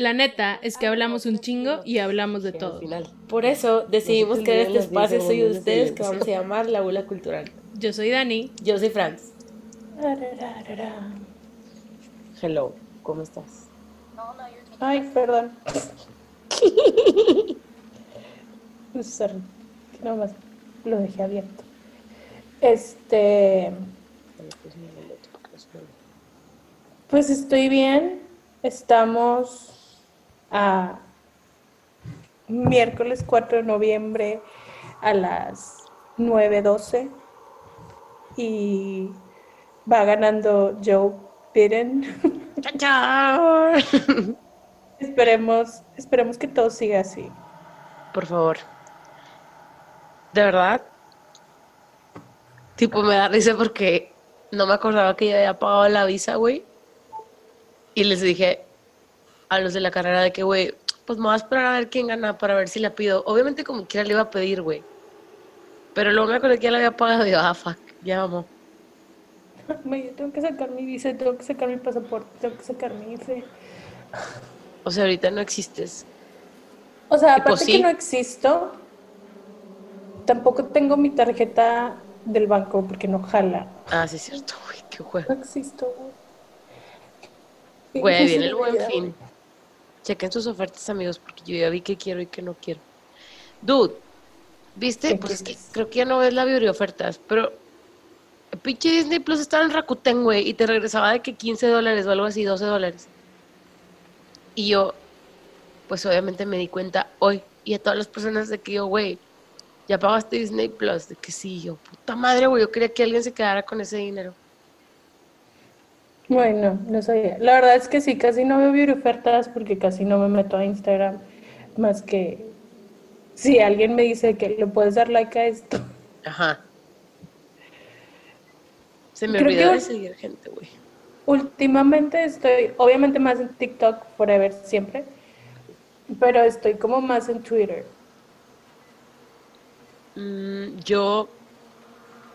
La neta es que hablamos un chingo y hablamos de todo. Por eso decidimos que este espacio soy de ustedes que vamos a llamar La Bula Cultural. Yo soy Dani. Yo soy Franz. Hello, ¿cómo estás? Ay, perdón. Sorry, no más lo dejé abierto. Este. Pues estoy bien. Estamos a miércoles 4 de noviembre a las 9.12 y va ganando Joe Biden. esperemos, esperemos que todo siga así. Por favor. De verdad. Tipo, me da risa porque no me acordaba que ya había pagado la visa, güey. Y les dije, a los de la carrera de que, güey, pues me voy a esperar a ver quién gana para ver si la pido. Obviamente como quiera le iba a pedir, güey. Pero luego me acordé que ya la había pagado y yo, ah, fuck, ya vamos. Yo tengo que sacar mi visa, tengo que sacar mi pasaporte, tengo que sacar mi IFE. O sea, ahorita no existes. O sea, aparte que no existo, tampoco tengo mi tarjeta del banco porque no jala. Ah, sí es cierto, güey, qué juego. No existo, güey. Güey, viene el buen fin. Chequen sus ofertas, amigos, porque yo ya vi que quiero y que no quiero. Dude, ¿viste? Pues es que creo que ya no ves la ofertas, pero el pinche Disney Plus estaba en Rakuten, güey, y te regresaba de que 15 dólares o algo así, 12 dólares. Y yo, pues obviamente me di cuenta hoy, y a todas las personas de que yo, güey, ya pagaste Disney Plus, de que sí, yo, puta madre, güey, yo quería que alguien se quedara con ese dinero. Bueno, no sabía. La verdad es que sí, casi no veo beauty ofertas porque casi no me meto a Instagram. Más que si alguien me dice que le puedes dar like a esto. Ajá. Se me olvidó de seguir gente, güey. Últimamente estoy, obviamente más en TikTok, forever, siempre. Pero estoy como más en Twitter. Mm, yo,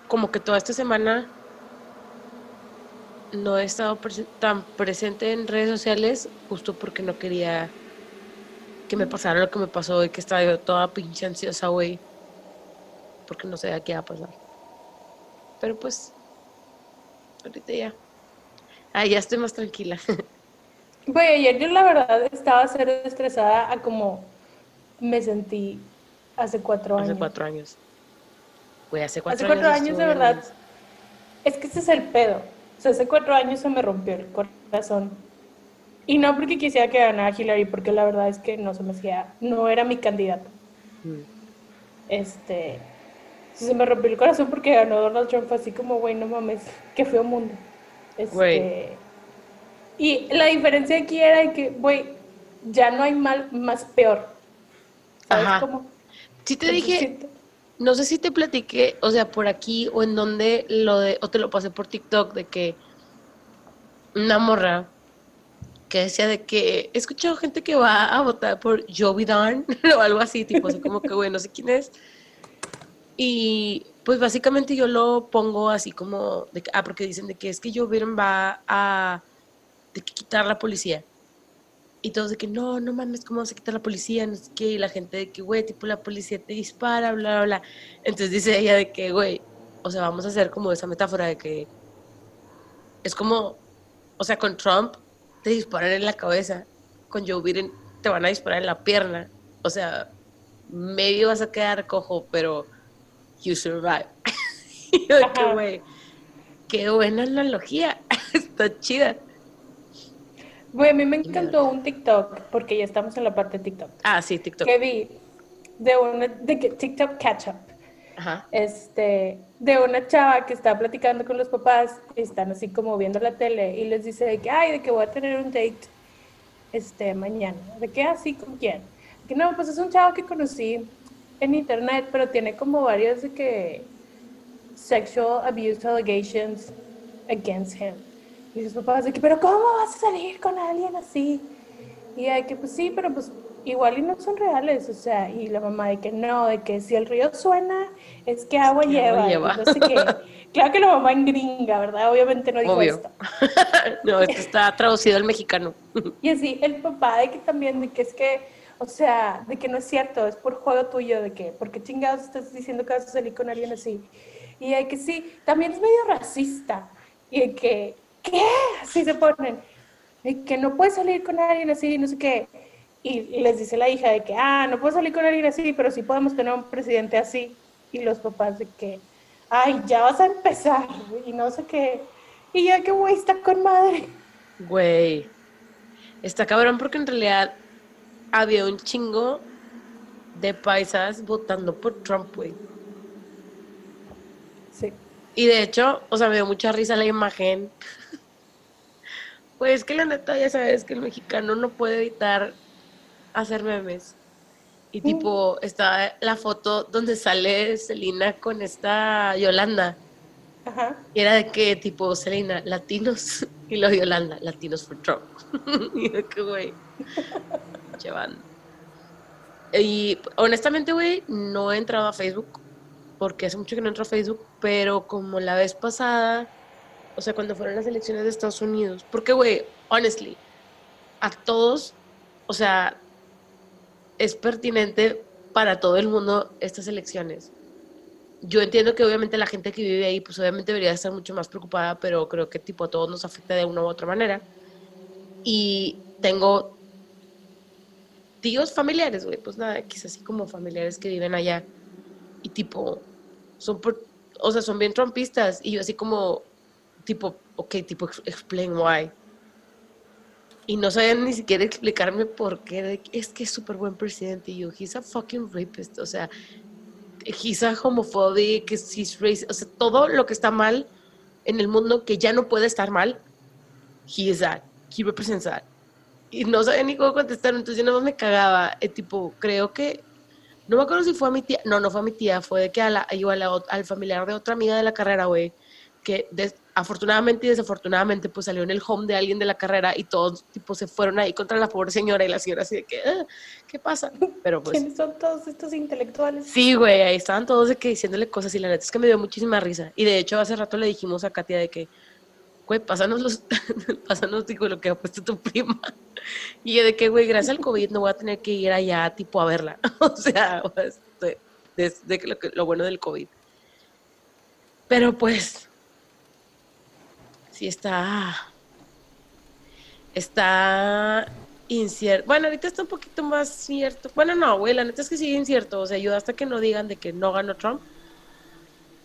como que toda esta semana no he estado tan presente en redes sociales justo porque no quería que me pasara lo que me pasó y que estaba yo toda pinche ansiosa, güey, porque no sabía qué iba a pasar. Pero pues, ahorita ya. Ah, ya estoy más tranquila. Güey, ayer yo la verdad estaba ser estresada a como me sentí hace cuatro años. Hace cuatro años. Güey, hace cuatro años. Hace cuatro años, de verdad. Es que ese es el pedo hace cuatro años se me rompió el corazón. Y no porque quisiera que ganara Hillary, porque la verdad es que no se me hacía, no era mi candidato. Mm. Este, se me rompió el corazón porque ganó Donald Trump, así como, güey, no mames, qué feo mundo. Este, y la diferencia aquí era que, güey, ya no hay mal más peor. ¿Sabes Ajá. cómo? Sí te dije, no sé si te platiqué, o sea, por aquí o en donde lo de, o te lo pasé por TikTok, de que una morra que decía de que he escuchado gente que va a votar por Joe Biden o algo así, tipo, así como que, güey, no sé quién es. Y pues básicamente yo lo pongo así como, de ah, porque dicen de que es que Joe Biden va a de que quitar la policía. Y todos de que no, no mames, ¿cómo se quita la policía? No sé qué. Y la gente de que, güey, tipo, la policía te dispara, bla, bla, bla. Entonces dice ella de que, güey, o sea, vamos a hacer como esa metáfora de que es como, o sea, con Trump te disparan en la cabeza, con Joe Biden te van a disparar en la pierna. O sea, medio vas a quedar cojo, pero you survive. y yo de que, güey, qué buena analogía, está chida. Güey, a mí me encantó un TikTok, porque ya estamos en la parte de TikTok. Ah, sí, TikTok. Que vi de una, de TikTok Catch Up. Ajá. Este, de una chava que está platicando con los papás, están así como viendo la tele y les dice de que, ay, de que voy a tener un date este, mañana. ¿De qué así? ¿Con quién? Que no, pues es un chavo que conocí en internet, pero tiene como varios de que sexual abuse allegations against him. Y sus papás de que, pero ¿cómo vas a salir con alguien así? Y hay que, pues sí, pero pues igual y no son reales, o sea, y la mamá de que no, de que si el río suena, es que agua lleva, no sé qué. Claro que la mamá en gringa, ¿verdad? Obviamente no dijo esto. no, esto está traducido al mexicano. y así, el papá de que también, de que es que, o sea, de que no es cierto, es por juego tuyo, de que, porque chingados estás diciendo que vas a salir con alguien así. Y de que sí, también es medio racista. Y de que, ¿qué? Así se ponen. De que no puedes salir con alguien así, no sé qué. Y les dice la hija de que, ah, no puedo salir con alguien así, pero sí podemos tener un presidente así. Y los papás de que, ay, ya vas a empezar, y no sé qué. Y ya que, güey, está con madre. Güey, está cabrón porque en realidad había un chingo de paisas votando por Trump, güey. Sí. Y de hecho, o sea, me dio mucha risa la imagen. Pues que la neta, ya sabes que el mexicano no puede evitar hacer memes. Y tipo, está la foto donde sale Selina con esta Yolanda. Ajá. Y era de que, tipo, Selina, latinos. Y lo Yolanda, latinos for Trump. y de que, güey. Llevando. Y honestamente, güey, no he entrado a Facebook. Porque hace mucho que no entro a Facebook. Pero como la vez pasada, o sea, cuando fueron las elecciones de Estados Unidos. Porque, güey, honestly, a todos, o sea, es pertinente para todo el mundo estas elecciones. Yo entiendo que obviamente la gente que vive ahí, pues obviamente debería estar mucho más preocupada, pero creo que tipo a todos nos afecta de una u otra manera. Y tengo tíos familiares, güey, pues nada, quizás así como familiares que viven allá. Y tipo, son o sea, son bien trompistas. Y yo así como, tipo, ok, tipo, explain why y no sabían ni siquiera explicarme por qué. es que es súper buen presidente. Y yo, he's a fucking rapist. O sea, he's a homophobic, he's racist. O sea, todo lo que está mal en el mundo que ya no puede estar mal, he is that. He represents that. Y no sabía ni cómo contestar. Entonces yo nada más me cagaba. Eh, tipo, creo que. No me acuerdo si fue a mi tía. No, no fue a mi tía. Fue de que a la, al familiar de otra amiga de la carrera, güey. Que afortunadamente y desafortunadamente pues salió en el home de alguien de la carrera y todos tipo se fueron ahí contra la pobre señora y la señora así de que ah, ¿qué pasa? Pero pues ¿Quiénes son todos estos intelectuales? Sí, güey, ahí estaban todos de que diciéndole cosas y la neta es que me dio muchísima risa y de hecho hace rato le dijimos a Katia de que güey, pásanos los pásanos digo lo que ha puesto tu prima. Y yo de que güey, gracias al COVID no voy a tener que ir allá tipo a verla. o sea, desde pues, de, lo, lo bueno del COVID. Pero pues sí está, está incierto. Bueno, ahorita está un poquito más cierto. Bueno, no, güey, la neta es que sigue incierto. O sea, yo hasta que no digan de que no ganó Trump.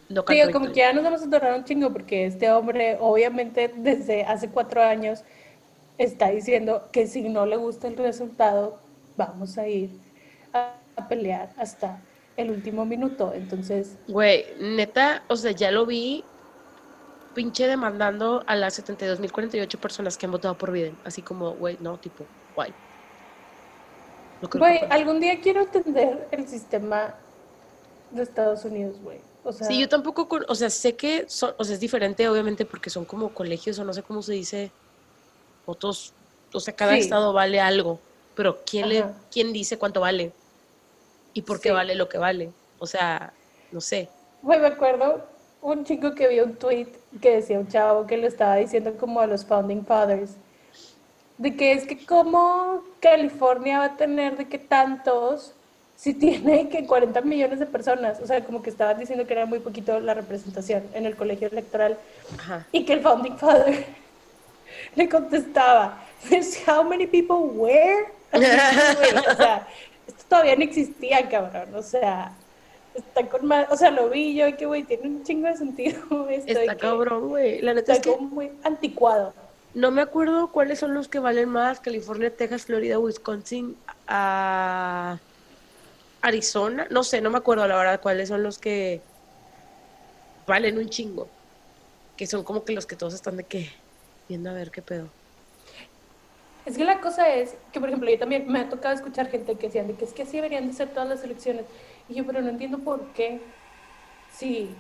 No sí, como que ya nos vamos a tornar un chingo porque este hombre, obviamente, desde hace cuatro años está diciendo que si no le gusta el resultado, vamos a ir a, a pelear hasta el último minuto. Entonces. Güey, neta, o sea, ya lo vi pinche demandando a las 72.048 personas que han votado por Biden. Así como, güey, no, tipo, guay. Güey, algún día quiero entender el sistema de Estados Unidos, güey. O sea, sí, yo tampoco, o sea, sé que son, o sea, es diferente, obviamente, porque son como colegios o no sé cómo se dice, votos, o sea, cada estado vale algo, pero ¿quién, le, ¿quién dice cuánto vale? ¿Y por qué vale lo que vale? O sea, no sé. Güey, me acuerdo un chico que vio un tweet que decía un chavo que lo estaba diciendo como a los founding fathers de que es que como California va a tener de que tantos si tiene que 40 millones de personas, o sea, como que estaban diciendo que era muy poquito la representación en el colegio electoral y que el founding father le contestaba, how many people where? o sea, esto todavía no existía, cabrón, o sea, está con más, o sea, lo vi yo y que, güey, tiene un chingo de sentido esto. Está cabrón, güey. La neta está es que muy anticuado. No me acuerdo cuáles son los que valen más, California, Texas, Florida, Wisconsin, a Arizona, no sé, no me acuerdo la verdad cuáles son los que valen un chingo, que son como que los que todos están de que viendo a ver qué pedo. Es que la cosa es que, por ejemplo, yo también me ha tocado escuchar gente que decían de que es que así deberían de ser todas las elecciones. Y yo, pero no entiendo por qué. Sí.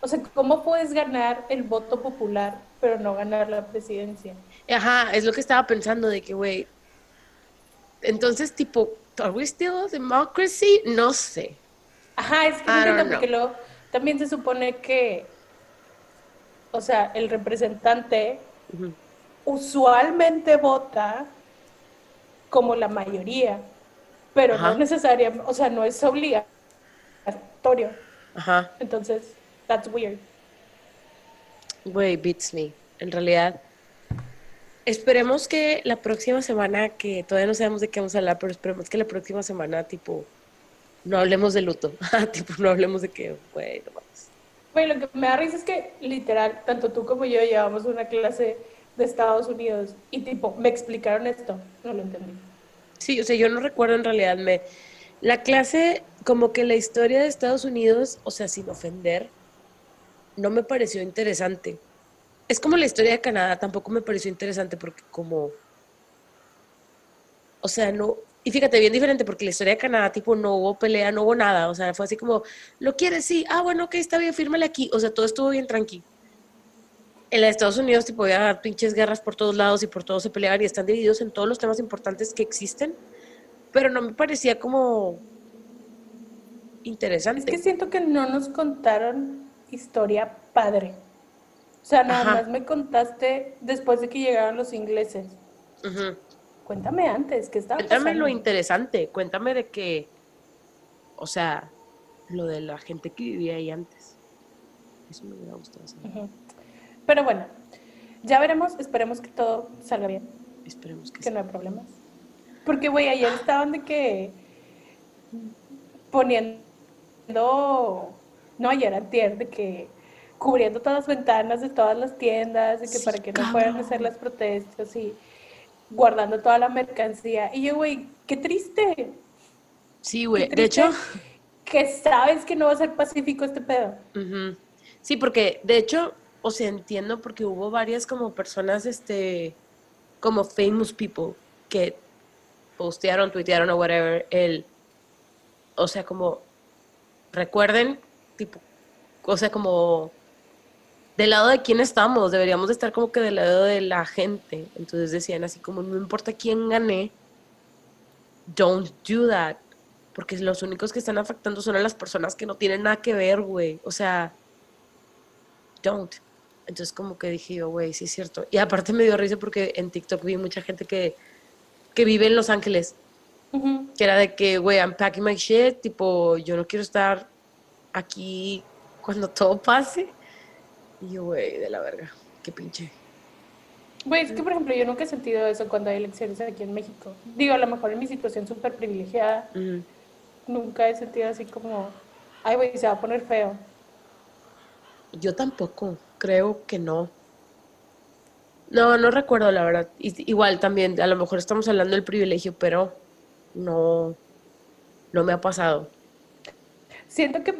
O sea, ¿cómo puedes ganar el voto popular, pero no ganar la presidencia? Ajá, es lo que estaba pensando de que, güey, entonces, tipo, ¿are we still a democracy? No sé. Ajá, es que no porque lo, también se supone que o sea, el representante usualmente vota como la mayoría, pero no es necesaria, o sea, no es obligatorio. Ajá. Entonces, that's weird. Güey, beats me. En realidad, esperemos que la próxima semana, que todavía no sabemos de qué vamos a hablar, pero esperemos que la próxima semana, tipo, no hablemos de luto. tipo, no hablemos de que, güey, no mames. Güey, lo que me da risa es que, literal, tanto tú como yo llevamos una clase de Estados Unidos y, tipo, me explicaron esto. No lo entendí. Sí, o sea, yo no recuerdo en realidad, me... La clase, como que la historia de Estados Unidos, o sea, sin ofender, no me pareció interesante. Es como la historia de Canadá, tampoco me pareció interesante porque como, o sea, no, y fíjate, bien diferente porque la historia de Canadá, tipo, no hubo pelea, no hubo nada, o sea, fue así como, ¿lo quieres? Sí, ah, bueno, ok, está bien, fírmale aquí, o sea, todo estuvo bien tranquilo. En los Estados Unidos, tipo, había pinches guerras por todos lados y por todos se peleaban y están divididos en todos los temas importantes que existen, pero no me parecía como interesante. Es que siento que no nos contaron historia padre. O sea, nada más me contaste después de que llegaron los ingleses. Cuéntame antes, ¿qué estaba Cuéntame lo interesante, cuéntame de que, o sea, lo de la gente que vivía ahí antes. Eso me hubiera gustado saber. Pero bueno, ya veremos, esperemos que todo salga bien. Esperemos que Que no hay problemas. Porque, güey, ayer estaban de que poniendo, no, ayer antier, de que cubriendo todas las ventanas de todas las tiendas, y que para que no puedan hacer las protestas y guardando toda la mercancía. Y yo, güey, qué triste. Sí, güey. De hecho, que sabes que no va a ser pacífico este pedo. Sí, porque de hecho, o sea, entiendo porque hubo varias como personas, este, como famous people que postearon, tuitearon o whatever, el, o sea, como, recuerden, tipo, o sea, como del lado de quién estamos, deberíamos de estar como que del lado de la gente. Entonces decían así como, no importa quién gane, don't do that. Porque los únicos que están afectando son a las personas que no tienen nada que ver, güey. O sea, don't. Entonces como que dije yo, güey, sí es cierto. Y aparte me dio risa porque en TikTok vi mucha gente que, que vive en Los Ángeles. Que era de que, güey, I'm packing my shit. Tipo, yo no quiero estar aquí cuando todo pase y yo, güey, de la verga, qué pinche. Güey, es que por ejemplo yo nunca he sentido eso cuando hay elecciones aquí en México. Digo, a lo mejor en mi situación súper privilegiada, nunca he sentido así como, ay, güey, se va a poner feo. Yo tampoco, creo que no. No, no recuerdo la verdad. Igual también, a lo mejor estamos hablando del privilegio, pero no, no me ha pasado. Siento que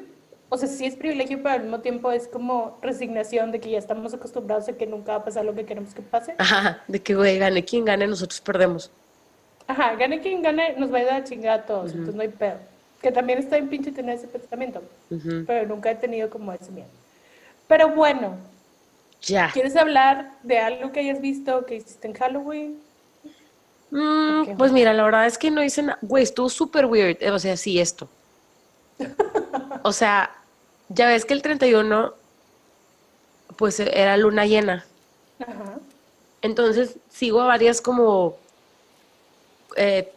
o sea, sí es privilegio, pero al mismo tiempo es como resignación de que ya estamos acostumbrados a que nunca va a pasar lo que queremos que pase. Ajá, de que, güey, gane quien gane, nosotros perdemos. Ajá, gane quien gane, nos va a ir a chingar a todos, entonces no hay pedo. Que también está en pinche tener ese pensamiento, pero nunca he tenido como ese miedo. Pero bueno, ya. ¿Quieres hablar de algo que hayas visto que hiciste en Halloween? Mm, pues mira, la verdad es que no hice nada. Güey, estuvo súper weird. O sea, sí, esto. o sea, ya ves que el 31, pues era luna llena. Ajá. Entonces sigo a varias como eh,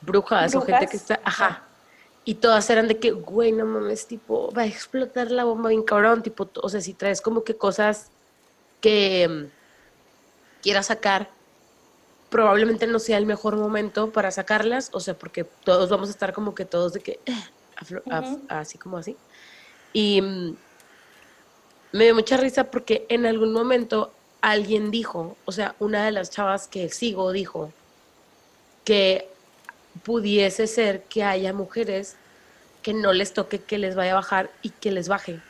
brujas, o gente que está, ajá. Y todas eran de que, güey, no mames, tipo, va a explotar la bomba bien cabrón, tipo, o sea, si traes como que cosas que mm, quieras sacar, probablemente no sea el mejor momento para sacarlas, o sea, porque todos vamos a estar como que todos de que, eh, así como así. Y mm, me dio mucha risa porque en algún momento alguien dijo, o sea, una de las chavas que sigo dijo que pudiese ser que haya mujeres que no les toque que les vaya a bajar y que les baje,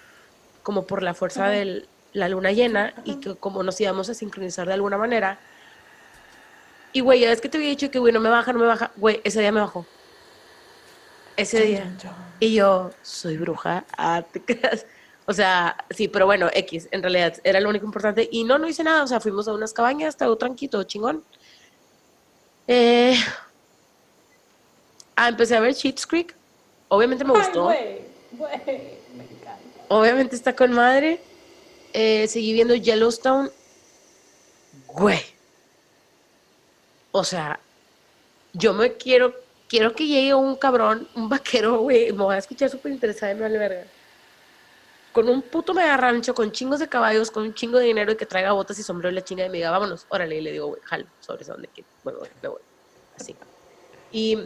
como por la fuerza de la luna llena y que como nos íbamos a sincronizar de alguna manera. Y güey, ya ves que te había dicho que güey, no me baja, no me baja, güey, ese día me bajó. Ese día. Y yo, soy bruja, ah, te creas. O sea, sí, pero bueno, X, en realidad era lo único importante. Y no, no hice nada, o sea, fuimos a unas cabañas, todo tranquilo, chingón. Eh, ah, empecé a ver Cheats Creek. Obviamente me gustó. Ay, güey, me encanta. Obviamente está con madre. Eh, seguí viendo Yellowstone. Güey. O sea, yo me quiero, quiero que llegue un cabrón, un vaquero, güey. Me voy a escuchar súper interesada, me vale verga. Con un puto mega rancho, con chingos de caballos, con un chingo de dinero y que traiga botas y sombrero y la chinga y me diga, vámonos, órale. Y le digo, güey, jalo, sobre eso, donde quiero. Bueno, me voy. Así. Y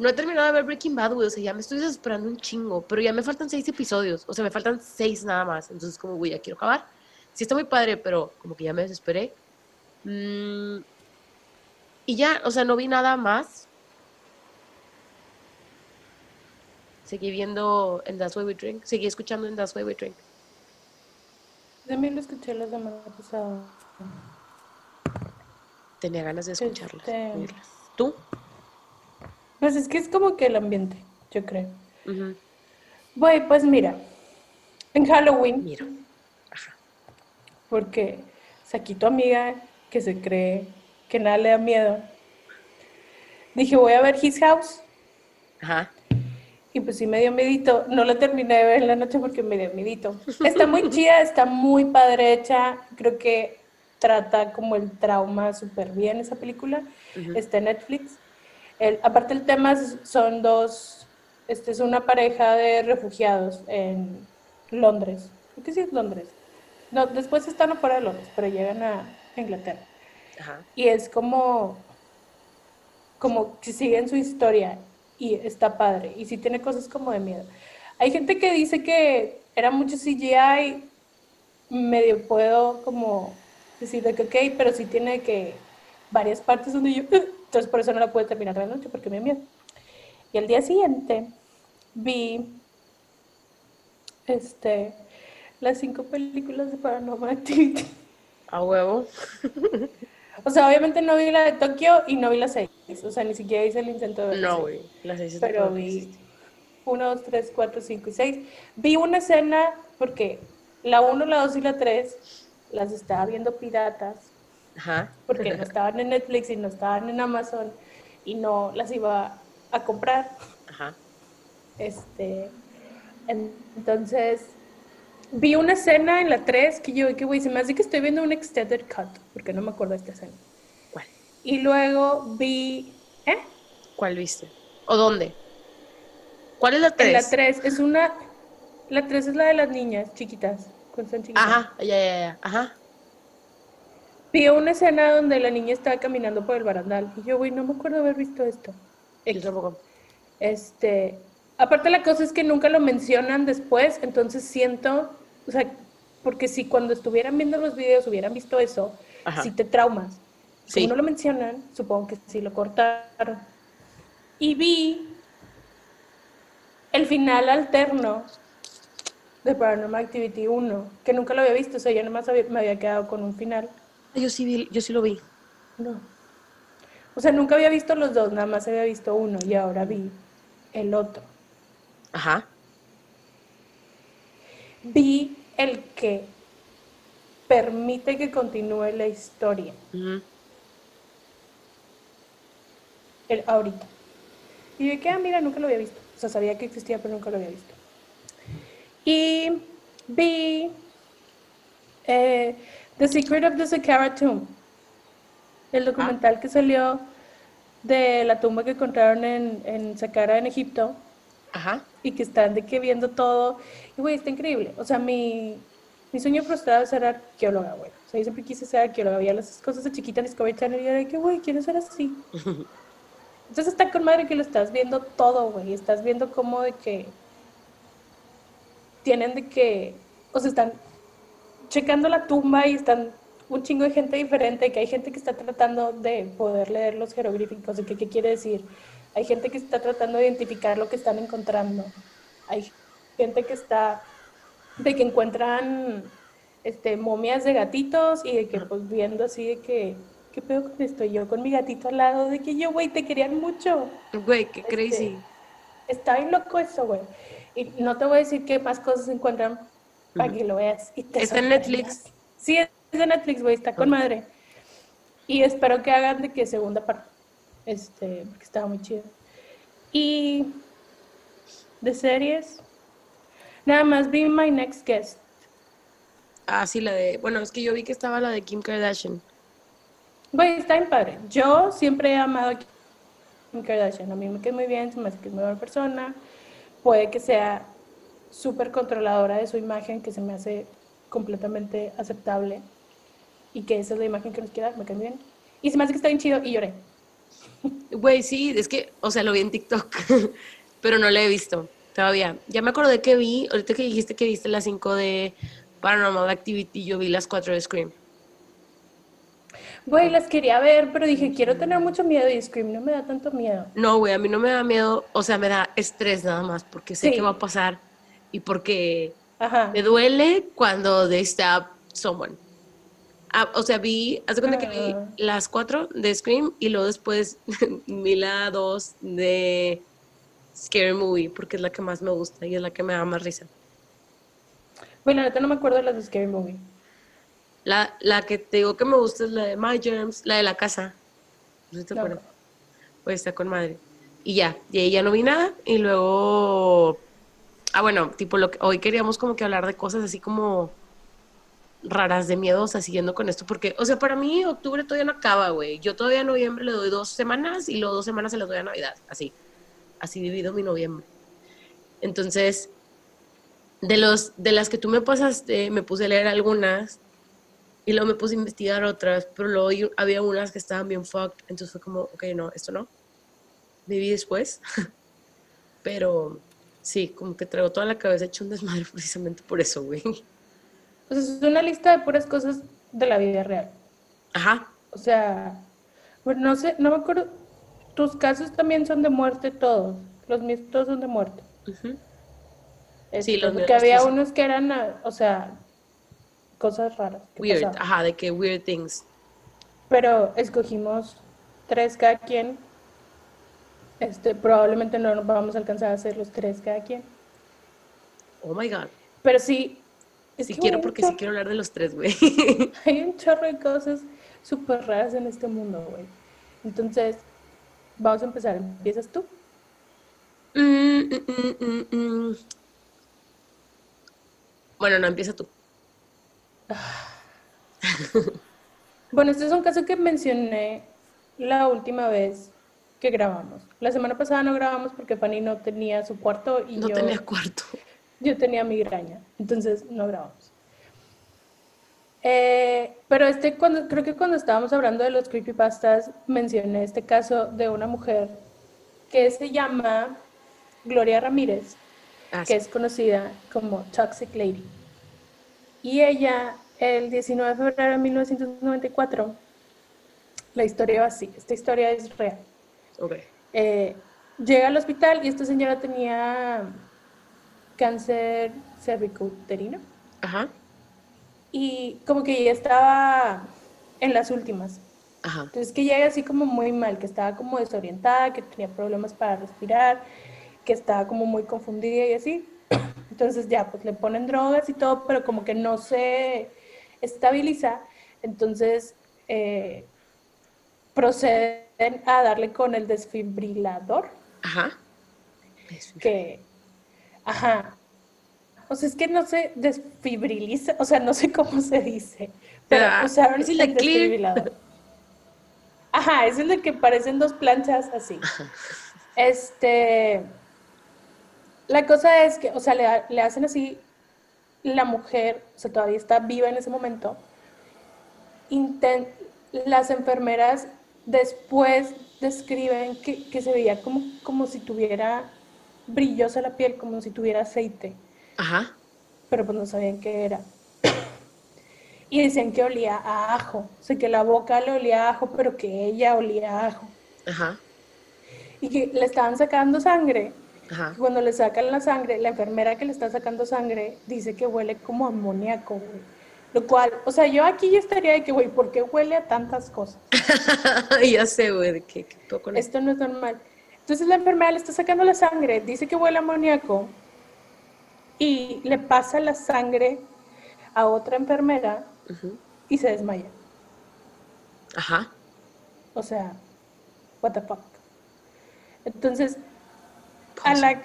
no he terminado de ver Breaking Bad, güey. O sea, ya me estoy desesperando un chingo. Pero ya me faltan seis episodios. O sea, me faltan seis nada más. Entonces, como, güey, ya quiero acabar. Sí está muy padre, pero como que ya me desesperé. Mm, y ya, o sea, no vi nada más. Seguí viendo en That's Way We Drink. Seguí escuchando en That's Way We Drink. También lo escuché la semana pasada. Tenía ganas de escucharlas. Este... ¿Tú? Pues es que es como que el ambiente, yo creo. Bueno, pues mira, en Halloween. Mira. Ajá. Porque saqué tu amiga que se cree que nada le da miedo. Dije, voy a ver His House. Ajá. Y pues sí me dio medito. No la terminé de ver en la noche porque me dio medito. Está muy chida, está muy padre hecha. Creo que trata como el trauma súper bien esa película. Está en Netflix. El, aparte el tema son dos, este es una pareja de refugiados en Londres. ¿Qué que sí es Londres. No, después están afuera de Londres, pero llegan a Inglaterra. Y es como, como que siguen su historia y está padre. Y sí tiene cosas como de miedo. Hay gente que dice que era mucho CGI, medio puedo como decir de que ok, pero sí tiene que varias partes donde yo, entonces por eso no la pude terminar la noche porque me miedo. Y al día siguiente vi este las cinco películas de Paranormal Activity. A huevo. O sea, obviamente no vi la de Tokio y no vi la 6. O sea, ni siquiera hice el intento de ver. No, güey. La 6 Pero vi 1, 2, 3, 4, 5 y 6. Vi una escena porque la 1, la 2 y la 3 las estaba viendo piratas. Ajá. Porque no estaban en Netflix y no estaban en Amazon y no las iba a comprar. Ajá. Este. Entonces Vi una escena en la 3 que yo, que güey, se me hace que estoy viendo un extended cut, porque no me acuerdo de esta escena. ¿Cuál? Y luego vi, ¿eh? ¿Cuál viste? ¿O dónde? ¿Cuál es la 3? la 3 es una, la 3 es la de las niñas chiquitas, cuando están chiquitas. Ajá, ya, ya, ya, ajá. Vi una escena donde la niña estaba caminando por el barandal y yo, güey, no me acuerdo haber visto esto. Tampoco. Este, aparte la cosa es que nunca lo mencionan después, entonces siento o sea, porque si cuando estuvieran viendo los videos hubieran visto eso, si te traumas. Si no lo mencionan, supongo que sí lo cortaron. Y vi el final alterno de Paranormal Activity 1, que nunca lo había visto, o sea, yo nomás me había quedado con un final. Yo sí, vi, yo sí lo vi. No. O sea, nunca había visto los dos, nada más había visto uno y ahora vi el otro. Ajá vi el que permite que continúe la historia. el, ahorita. Y de que, ah, mira, nunca lo había visto. O sea, sabía que existía, pero nunca lo había visto. Y vi eh, The Secret of the Saqqara Tomb, el documental que salió de la tumba que encontraron en, en Saqqara, en Egipto. Ajá. Y que están de que viendo todo. Y, güey, está increíble. O sea, mi, mi sueño frustrado es ser arqueóloga, güey. O sea, yo siempre quise ser arqueóloga. Había las cosas de chiquita en Discovery Channel y era de que, güey, quiero ser así. Entonces está con madre que lo estás viendo todo, güey. Estás viendo cómo de que tienen de que, o sea, están checando la tumba y están un chingo de gente diferente, que hay gente que está tratando de poder leer los jeroglíficos, de que qué quiere decir. Hay gente que está tratando de identificar lo que están encontrando. Hay gente que está, de que encuentran este, momias de gatitos y de que pues viendo así de que, ¿qué pedo con esto? Yo con mi gatito al lado, de que yo, güey, te querían mucho. Güey, qué este, crazy. está bien loco eso, güey. Y no te voy a decir qué más cosas se encuentran para que lo veas. Y ¿Está en Netflix? Sí, es de Netflix, güey, está con madre. Y espero que hagan de que segunda parte este, porque estaba muy chido. Y de series, nada más vi My Next Guest. Ah, sí, la de. Bueno, es que yo vi que estaba la de Kim Kardashian. Güey, está bien padre. Yo siempre he amado a Kim Kardashian. A mí me queda muy bien, se me hace que es muy buena persona. Puede que sea súper controladora de su imagen, que se me hace completamente aceptable. Y que esa es la imagen que nos queda, me cae bien. Y se me hace que está bien chido y lloré. Güey, sí, es que, o sea, lo vi en TikTok, pero no lo he visto todavía. Ya me acordé que vi, ahorita que dijiste que viste las 5 de Paranormal Activity, yo vi las 4 de Scream. Güey, las quería ver, pero dije, quiero tener mucho miedo y Scream no me da tanto miedo. No, güey, a mí no me da miedo, o sea, me da estrés nada más, porque sé qué va a pasar y porque me duele cuando they stab someone. Ah, o sea, vi, hace cuenta que vi ah. las cuatro de Scream y luego después vi la dos de Scary Movie, porque es la que más me gusta y es la que me da más risa. Bueno, ahorita no me acuerdo de las de Scary Movie. La, la que te digo que me gusta es la de My Germs, la de la casa. No te acuerdas. Pues está con madre. Y ya, y ahí ya no vi nada. Y luego. Ah, bueno, tipo lo que hoy queríamos como que hablar de cosas así como raras de miedo, o sea, siguiendo con esto, porque, o sea, para mí octubre todavía no acaba, güey. Yo todavía a noviembre le doy dos semanas y luego dos semanas se les doy a Navidad, así. Así divido mi noviembre. Entonces, de, los, de las que tú me pasaste, me puse a leer algunas y luego me puse a investigar otras, pero luego había unas que estaban bien fucked, entonces fue como, ok, no, esto no. Me vi después, pero sí, como que traigo toda la cabeza hecho un desmadre precisamente por eso, güey. O sea, es una lista de puras cosas de la vida real. Ajá. O sea, bueno, no sé, no me acuerdo. Tus casos también son de muerte todos. Los míos todos son de muerte. sí, los Porque había unos que eran, o sea, cosas raras. Weird, ajá, de que weird things. Pero escogimos tres cada quien. Este, probablemente no nos vamos a alcanzar a hacer los tres cada quien. Oh my god. Pero sí. sí quiero, porque sí quiero hablar de los tres, güey. hay un chorro de cosas súper raras en este mundo, güey. Entonces, vamos a empezar. ¿Empiezas tú? Mm, mm, mm, bueno, no, empieza tú. bueno, este es un caso que mencioné la última vez que grabamos. La semana pasada no grabamos porque Fanny no tenía su cuarto y no tenía cuarto. Yo tenía migraña, entonces no grabamos. Eh, pero este, cuando, creo que cuando estábamos hablando de los creepypastas, mencioné este caso de una mujer que se llama Gloria Ramírez, ah, que es conocida como Toxic Lady. Y ella, el 19 de febrero de 1994, la historia va así, esta historia es real. Eh, llega al hospital y esta señora tenía cáncer cervicouterino. Ajá. Y como que ya estaba en las últimas. Ajá. Entonces que llega así como muy mal, que estaba como desorientada, que tenía problemas para respirar, que estaba como muy confundida y así. Entonces ya, pues le ponen drogas y todo, pero como que no se estabiliza. Entonces eh, proceden a darle con el desfibrilador. Ajá. Que, ajá. O sea, es que no se desfibriliza, o sea, no sé cómo se dice. Pero usaron el, el desfibrilador. Ajá, es el de que parecen dos planchas así. Este la cosa es que, o sea, le, hacen así, la mujer, o sea, todavía está viva en ese momento, las enfermeras después describen que, se veía como, como si tuviera brillosa la piel, como si tuviera aceite. Ajá. Pero pues no sabían qué era. Y decían que olía a ajo. O sea, que la boca le olía a ajo, pero que ella olía a ajo. Ajá. Y que le estaban sacando sangre cuando le sacan la sangre, la enfermera que le está sacando sangre dice que huele como amoníaco, güey. Lo cual, o sea, yo aquí ya estaría de que, güey, ¿por qué huele a tantas cosas? ya sé, güey, de que, Esto no es normal. Entonces la enfermera le está sacando la sangre, dice que huele a amoníaco y le pasa la sangre a otra enfermera y se desmaya. Ajá. O sea, what the fuck. Entonces, a la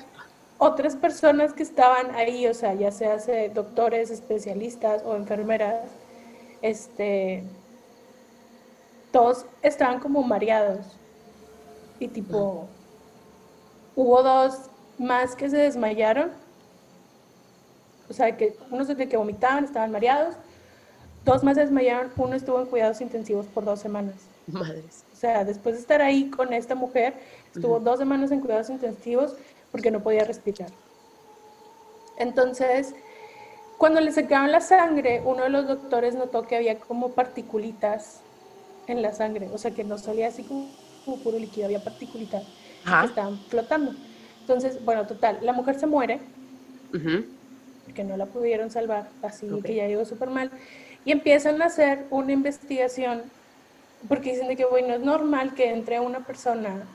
otras personas que estaban ahí, o sea, ya sea doctores, especialistas o enfermeras, este, todos estaban como mareados. Y tipo, hubo dos más que se desmayaron. O sea, que unos de que vomitaban, estaban mareados. Dos más se desmayaron, uno estuvo en cuidados intensivos por dos semanas. Madres. O sea, después de estar ahí con esta mujer, estuvo dos semanas en cuidados intensivos porque no podía respirar. Entonces, cuando le sacaron la sangre, uno de los doctores notó que había como particulitas en la sangre, o sea, que no salía así como, puro líquido, había particulitas que estaban flotando. Entonces, bueno, total, la mujer se muere, porque no la pudieron salvar, así que ya llegó súper mal, y empiezan a hacer una investigación, porque dicen de que, bueno, es normal que entre una persona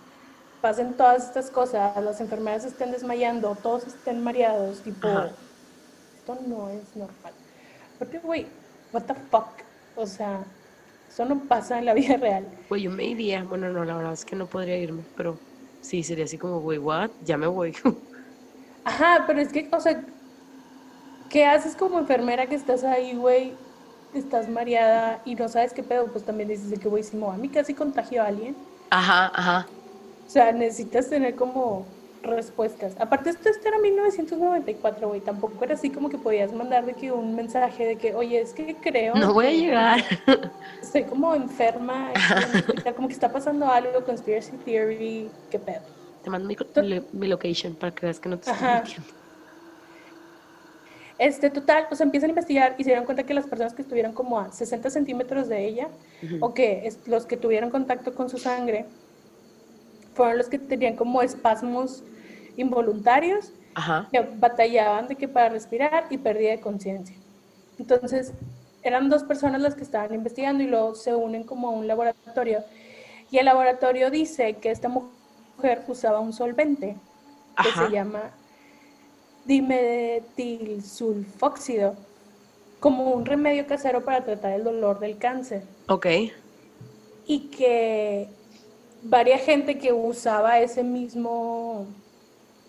pasen todas estas cosas, las enfermeras estén desmayando, todos estén mareados, tipo, esto no es normal. Porque, güey, what the fuck, o sea, eso no pasa en la vida real. Güey, yo me iría, bueno, no, la verdad es que no podría irme, pero sí, sería así como, güey, what, ya me voy. Ajá, pero es que, o sea, ¿qué haces como enfermera que estás ahí, güey? Estás mareada y no sabes qué pedo, pues también dices de que, güey, si me a mí casi contagio a alguien. Ajá, ajá. O sea, necesitas tener como respuestas. Aparte, esto, esto era 1994, güey. Tampoco era así como que podías mandar de que un mensaje de que, oye, es que creo. No voy a llegar. Estoy como enferma. como que está pasando algo, conspiracy theory, qué pedo. Te mando mi, location para que veas que no te estoy mintiendo. Este, total, pues empiezan a investigar y se dieron cuenta que las personas que estuvieron como a 60 centímetros de ella, o que es, los que tuvieron contacto con su sangre, fueron los que tenían como espasmos involuntarios, que batallaban de que para respirar y pérdida de conciencia. Entonces, eran dos personas las que estaban investigando y luego se unen como a un laboratorio. Y el laboratorio dice que esta mujer usaba un solvente que se llama dimetilsulfóxido como un remedio casero para tratar el dolor del cáncer. Ok. Y que varias gente que usaba ese mismo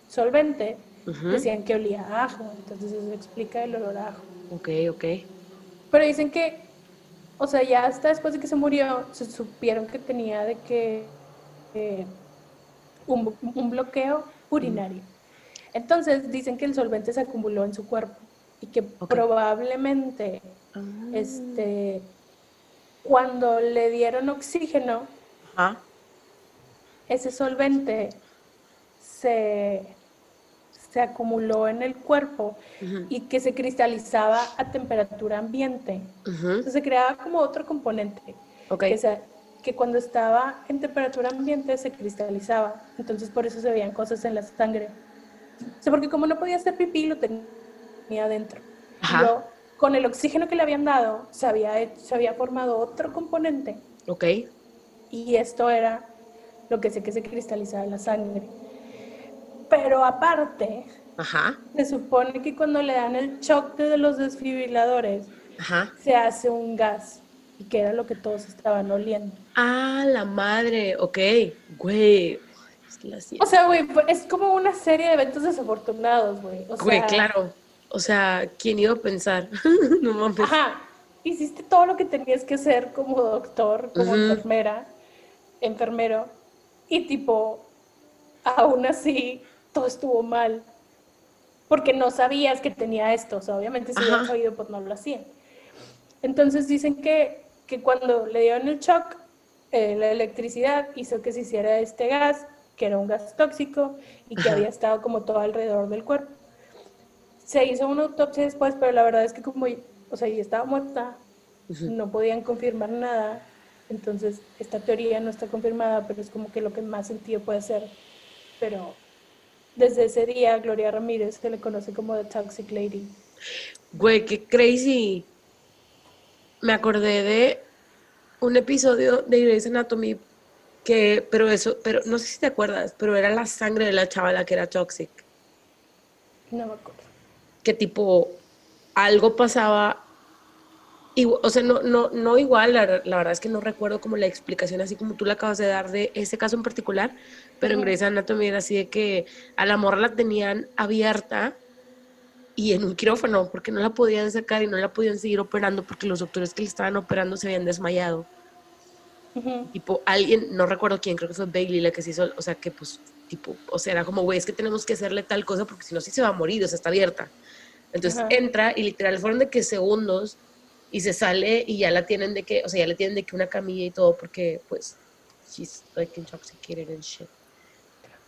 solvente decían que olía a ajo, entonces eso explica el olor a ajo. Ok, ok. Pero dicen que, o sea, ya hasta después de que se murió, se supieron que tenía de que eh, un, bloqueo urinario. Entonces dicen que el solvente se acumuló en su cuerpo y que probablemente ah. este, cuando le dieron oxígeno, ese solvente se, se acumuló en el cuerpo y que se cristalizaba a temperatura ambiente. Entonces se creaba como otro componente. Que, que cuando estaba en temperatura ambiente se cristalizaba. Entonces por eso se veían cosas en la sangre. O sea, porque como no podía hacer pipí, lo tenía adentro. Pero con el oxígeno que le habían dado, se había, se había formado otro componente. Ok. Y esto era lo que sé que se cristaliza en la sangre. Pero aparte, se supone que cuando le dan el shock de los desfibriladores, se hace un gas y que era lo que todos estaban oliendo. Ah, la madre, ok, güey. O sea, güey, es como una serie de eventos desafortunados, güey. güey, claro. O sea, ¿quién iba a pensar? no mames. Ajá. Hiciste todo lo que tenías que hacer como doctor, como enfermera, enfermero, y tipo, aún así, todo estuvo mal. Porque no sabías que tenía esto. O sea, obviamente si hubieran sabido, pues no lo hacían. Entonces dicen que, que cuando le dieron el shock, eh, la electricidad hizo que se hiciera este gas, que era un gas tóxico y que había estado como todo alrededor del cuerpo. Se hizo una autopsia después, pero la verdad es que como, o sea, ya estaba muerta, no podían confirmar nada entonces, esta teoría no está confirmada, pero es como que lo que más sentido puede ser. Pero desde ese día, Gloria Ramírez se le conoce como The Toxic Lady. Güey, qué crazy. Me acordé de un episodio de Grey's Anatomy que, pero eso, pero no sé si te acuerdas, pero era la sangre de la chavala que era toxic. No me acuerdo. Que tipo, algo pasaba Y, o sea, no, no, no igual, la, verdad es que no recuerdo como la explicación así como tú la acabas de dar de ese caso en particular, pero en Grey's Anatomy era así de que a la morra la tenían abierta y en un quirófano porque no la podían sacar y no la podían seguir operando porque los doctores que le estaban operando se habían desmayado. Tipo, alguien, no recuerdo quién, creo que fue Bailey la que se hizo, o sea, que pues, tipo, o sea, era como, güey, es que tenemos que hacerle tal cosa porque si no, sí se va a morir, o sea, está abierta. Entonces entra y literal fueron de que segundos y se sale y ya la tienen de que, o sea, ya le tienen de que una camilla y todo porque, pues, she's like intoxicated and shit.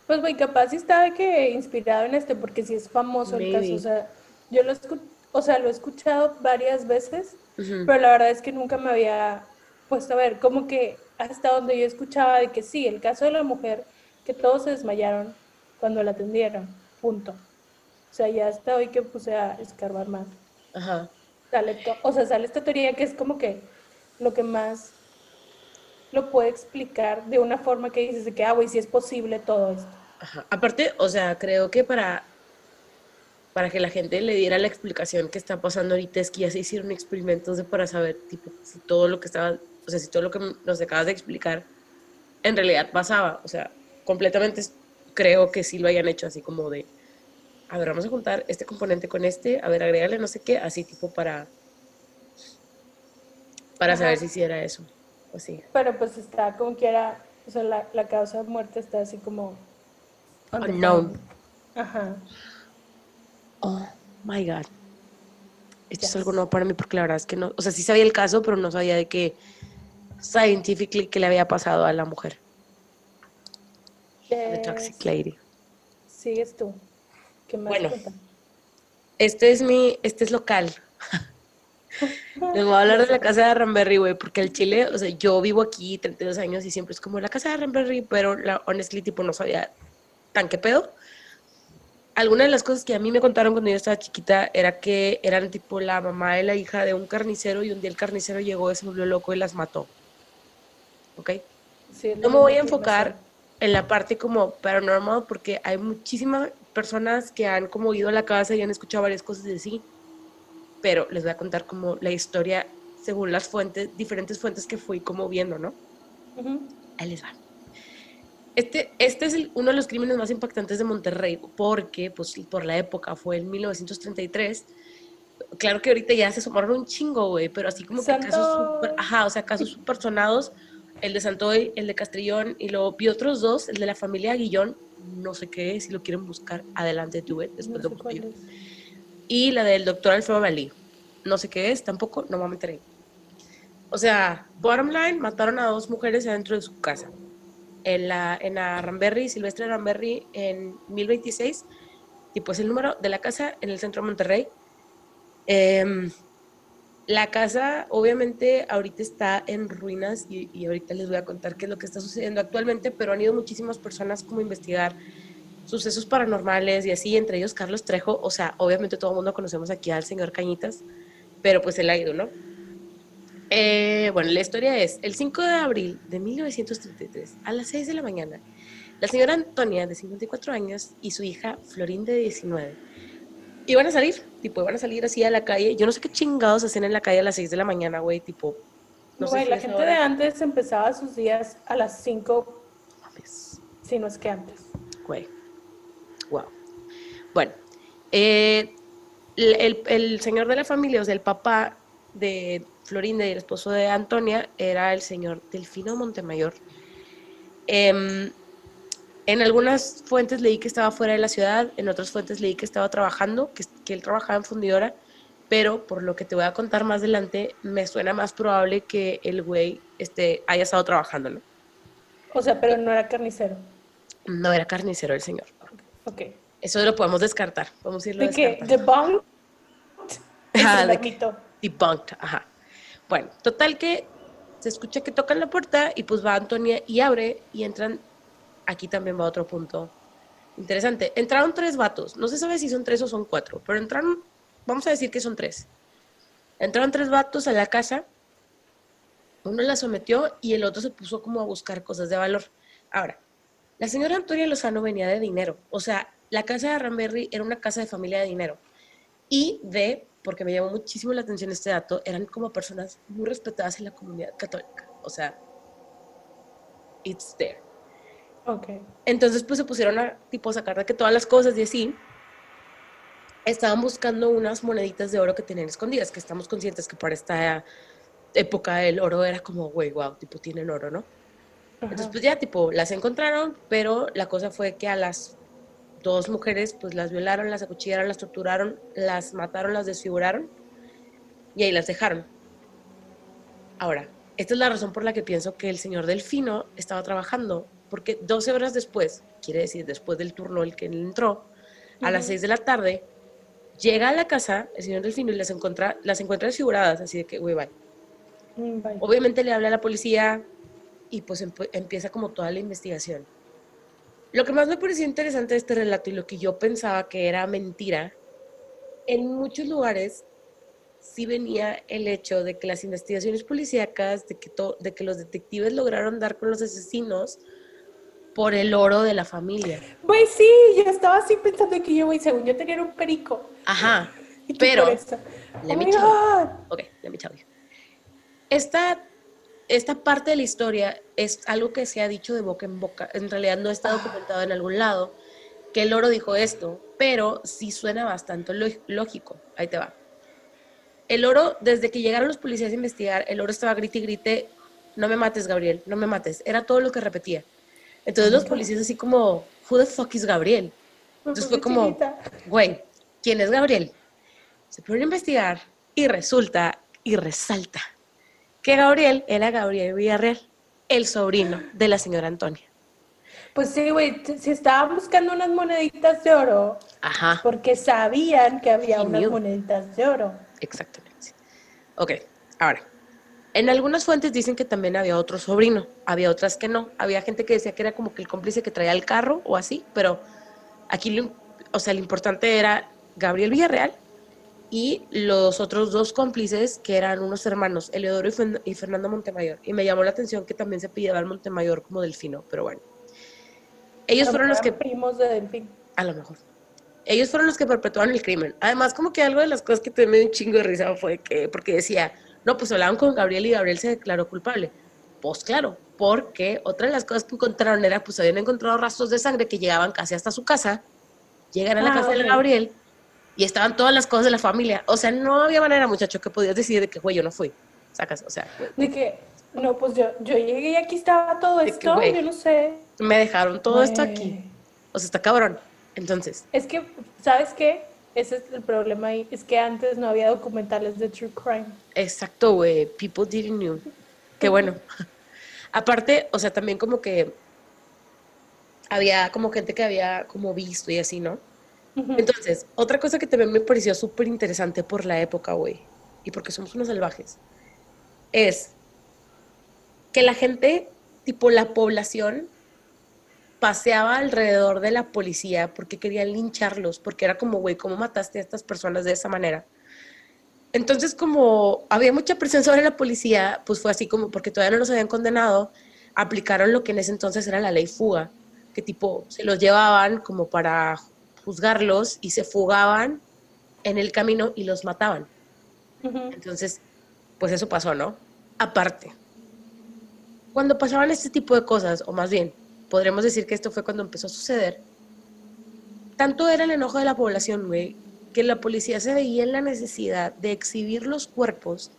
Pues, güey, capaz sí está de que inspirado en este porque sí es famoso el caso, o sea, yo lo, o sea, lo he escuchado varias veces, pero la verdad es que nunca me había puesto a ver, como que hasta donde yo escuchaba de que sí, el caso de la mujer, que todos se desmayaron cuando la atendieron, punto. O sea, ya hasta hoy que puse a escarbar más. Ajá. Sale o sea, sale esta teoría que es como que lo que más lo puede explicar de una forma que dices de que, ah, güey, sí es posible todo esto. Aparte, o sea, creo que para para que la gente le diera la explicación que está pasando ahorita es que ya se hicieron experimentos de para saber tipo si todo lo que estaba, o sea, si todo lo que nos acabas de explicar en realidad pasaba, o sea, completamente creo que sí lo hayan hecho así como de a ver, vamos a juntar este componente con este, a ver, agregarle no sé qué, así tipo para para saber si sí era eso o sí. Pero pues está como que era, o sea, la, la causa de muerte está así como unknown. Ajá oh my God. Esto es algo nuevo para mí porque la verdad es que no, o sea, sí sabía el caso, pero no sabía de que scientifically que le había pasado a la mujer. The Toxic Lady. Sigues tú. ¿Qué más bueno, este es mi, este es local. Les voy a hablar de la casa de Ramberry, güey, porque el Chile, o sea, yo vivo aquí 32 años y siempre es como la casa de Ramberry, pero la, honestly, tipo, no sabía tan qué pedo alguna de las cosas que a mí me contaron cuando yo estaba chiquita era que eran tipo la mamá y la hija de un carnicero y un día el carnicero llegó y se volvió loco y las mató. ¿Ok? no me voy a enfocar en la parte como paranormal porque hay muchísimas personas que han como ido a la casa y han escuchado varias cosas de sí, pero les voy a contar como la historia según las fuentes, diferentes fuentes que fui como viendo, ¿no? Ahí les va. Este, este es uno de los crímenes más impactantes de Monterrey, porque pues, por la época fue en 1933. Claro que ahorita ya se sumaron un chingo, güey, pero así como que casos súper, ajá, o sea, casos súper sonados, el de Santoy, el de Castrillón, y luego vi otros dos, el de la familia Guillón, no sé qué, si lo quieren buscar, adelante tú, después lo busco Y la del doctor Alfredo Balí, no sé qué es, tampoco, no me meteré. O sea, bottom line, mataron a dos mujeres adentro de su casa en la, en la Ramberry, Silvestre Ramberry, en 1026, tipo es el número de la casa en el centro de Monterrey. Em, la casa obviamente ahorita está en ruinas y, y, ahorita les voy a contar qué es lo que está sucediendo actualmente, pero han ido muchísimas personas como investigar sucesos paranormales y así, entre ellos Carlos Trejo, o sea, obviamente todo el mundo conocemos aquí al señor Cañitas, pero pues él ha ido, ¿no? Eh, bueno, la historia es, el 5 de abril de 1933, a las 6 de la mañana, la señora Antonia, de 54 años, y su hija Florín, de 19, iban a salir, tipo, iban a salir así a la calle. Yo no sé qué chingados hacen en la calle a las 6 de la mañana, güey, tipo... No güey, la gente de antes empezaba sus días a las 5, si no es que antes. Güey, wow. Bueno, eh, el, el señor de la familia, o sea, el papá de Florinda y el esposo de Antonia era el señor Delfino Montemayor. Em, en algunas fuentes leí que estaba fuera de la ciudad, en otras fuentes leí que estaba trabajando, que, él trabajaba en fundidora, pero por lo que te voy a contar más adelante, me suena más probable que el güey este, haya estado trabajando, ¿no? O sea, pero no era carnicero. No era carnicero el señor. Ok. Eso lo podemos descartar. A irlo ¿De qué? ¿Debunked? Ajá, de debunked, ajá. Bueno, total que se escucha que tocan la puerta y pues va Antonia y abre y entran, aquí también va otro punto interesante, entraron tres vatos, no se sabe si son tres o son cuatro, pero entraron, vamos a decir que son tres. Entraron tres vatos a la casa, uno la sometió y el otro se puso como a buscar cosas de valor. Ahora, la señora Antonia Lozano venía de dinero, o sea, la casa de Ramberry era una casa de familia de dinero y de porque me llamó muchísimo la atención este dato, eran como personas muy respetadas en la comunidad católica. O sea, it's there. Ok. Entonces, pues se pusieron a tipo sacar de que todas las cosas y así. Estaban buscando unas moneditas de oro que tenían escondidas, que estamos conscientes que para esta época el oro era como, güey, wow, tipo tienen oro, ¿no? Entonces, pues ya, tipo, las encontraron, pero la cosa fue que a las dos mujeres, pues las violaron, las acuchillaron, las torturaron, las mataron, las desfiguraron y ahí las dejaron. Ahora, esta es la razón por la que pienso que el señor Delfino estaba trabajando, porque 12 horas después, quiere decir después del turno el que él entró, a las 6 de la tarde, llega a la casa el señor Delfino y las encuentra, las encuentra desfiguradas, así de que, güey, mm, bye. Obviamente le habla a la policía y pues empieza como toda la investigación. Lo que más me pareció interesante de este relato y lo que yo pensaba que era mentira, en muchos lugares sí venía el hecho de que las investigaciones policíacas, de que, de que los detectives lograron dar con los asesinos por el oro de la familia. Güey, sí, yo estaba así pensando que yo, güey, según yo tenía un perico. Ajá, pero... Let me Ok, let me tell you. Esta esta parte de la historia es algo que se ha dicho de boca en boca. En realidad no está documentado en algún lado que el oro dijo esto, pero sí suena bastante lógico. Ahí te va. El oro, desde que llegaron los policías a investigar, el oro estaba grite y grite, no me mates, Gabriel, no me mates. Era todo lo que repetía. Entonces los policías así como, who the fuck is Gabriel? Entonces fue como, güey, ¿quién es Gabriel? Se ponen a investigar y resulta y resalta que Gabriel era Gabriel Villarreal, el sobrino de la señora Antonia. Pues sí, güey, si estaban buscando unas moneditas de oro, Ajá. porque sabían que había unas moneditas de oro. Exactamente. Ok, ahora, en algunas fuentes dicen que también había otro sobrino, había otras que no. Había gente que decía que era como que el cómplice que traía el carro o así, pero aquí, o sea, lo importante era Gabriel Villarreal y los otros dos cómplices que eran unos hermanos, Eleodoro y, Fernando Montemayor. Y me llamó la atención que también se pillaba al Montemayor como Delfino, pero bueno. Ellos fueron los que... Primos de Delfín. A lo mejor. Ellos fueron los que perpetuaron el crimen. Además, como que algo de las cosas que te me dio un chingo de risa fue que, porque decía, no, pues hablaban con Gabriel y Gabriel se declaró culpable. Pues claro, porque otra de las cosas que encontraron era, pues habían encontrado rastros de sangre que llegaban casi hasta su casa, llegan a la ah, casa de Gabriel y estaban todas las cosas de la familia. O sea, no había manera, muchacho, que podías decir de que, güey, yo no fui. Sacas, o sea. De que, no, pues yo, yo llegué y aquí estaba todo esto, yo no sé. Me dejaron todo esto aquí. O sea, está cabrón. Entonces. Es que, ¿sabes qué? Ese es el problema ahí. Es que antes no había documentales de true crime. Exacto, güey. People didn't know. Qué bueno. Aparte, o sea, también como que había como gente que había como visto y así, ¿no? Entonces, otra cosa que también me pareció súper interesante por la época, güey, y porque somos unos salvajes, es que la gente, tipo la población, paseaba alrededor de la policía porque querían lincharlos, porque era como, güey, ¿cómo mataste a estas personas de esa manera? Entonces, como había mucha presión sobre la policía, pues fue así como, porque todavía no los habían condenado, aplicaron lo que en ese entonces era la ley fuga, que tipo se los llevaban como para juzgarlos y se fugaban en el camino y los mataban. Entonces, pues eso pasó, ¿no? Aparte, cuando pasaban este tipo de cosas, o más bien, podremos decir que esto fue cuando empezó a suceder, tanto era el enojo de la población, güey, que la policía se veía en la necesidad de exhibir los cuerpos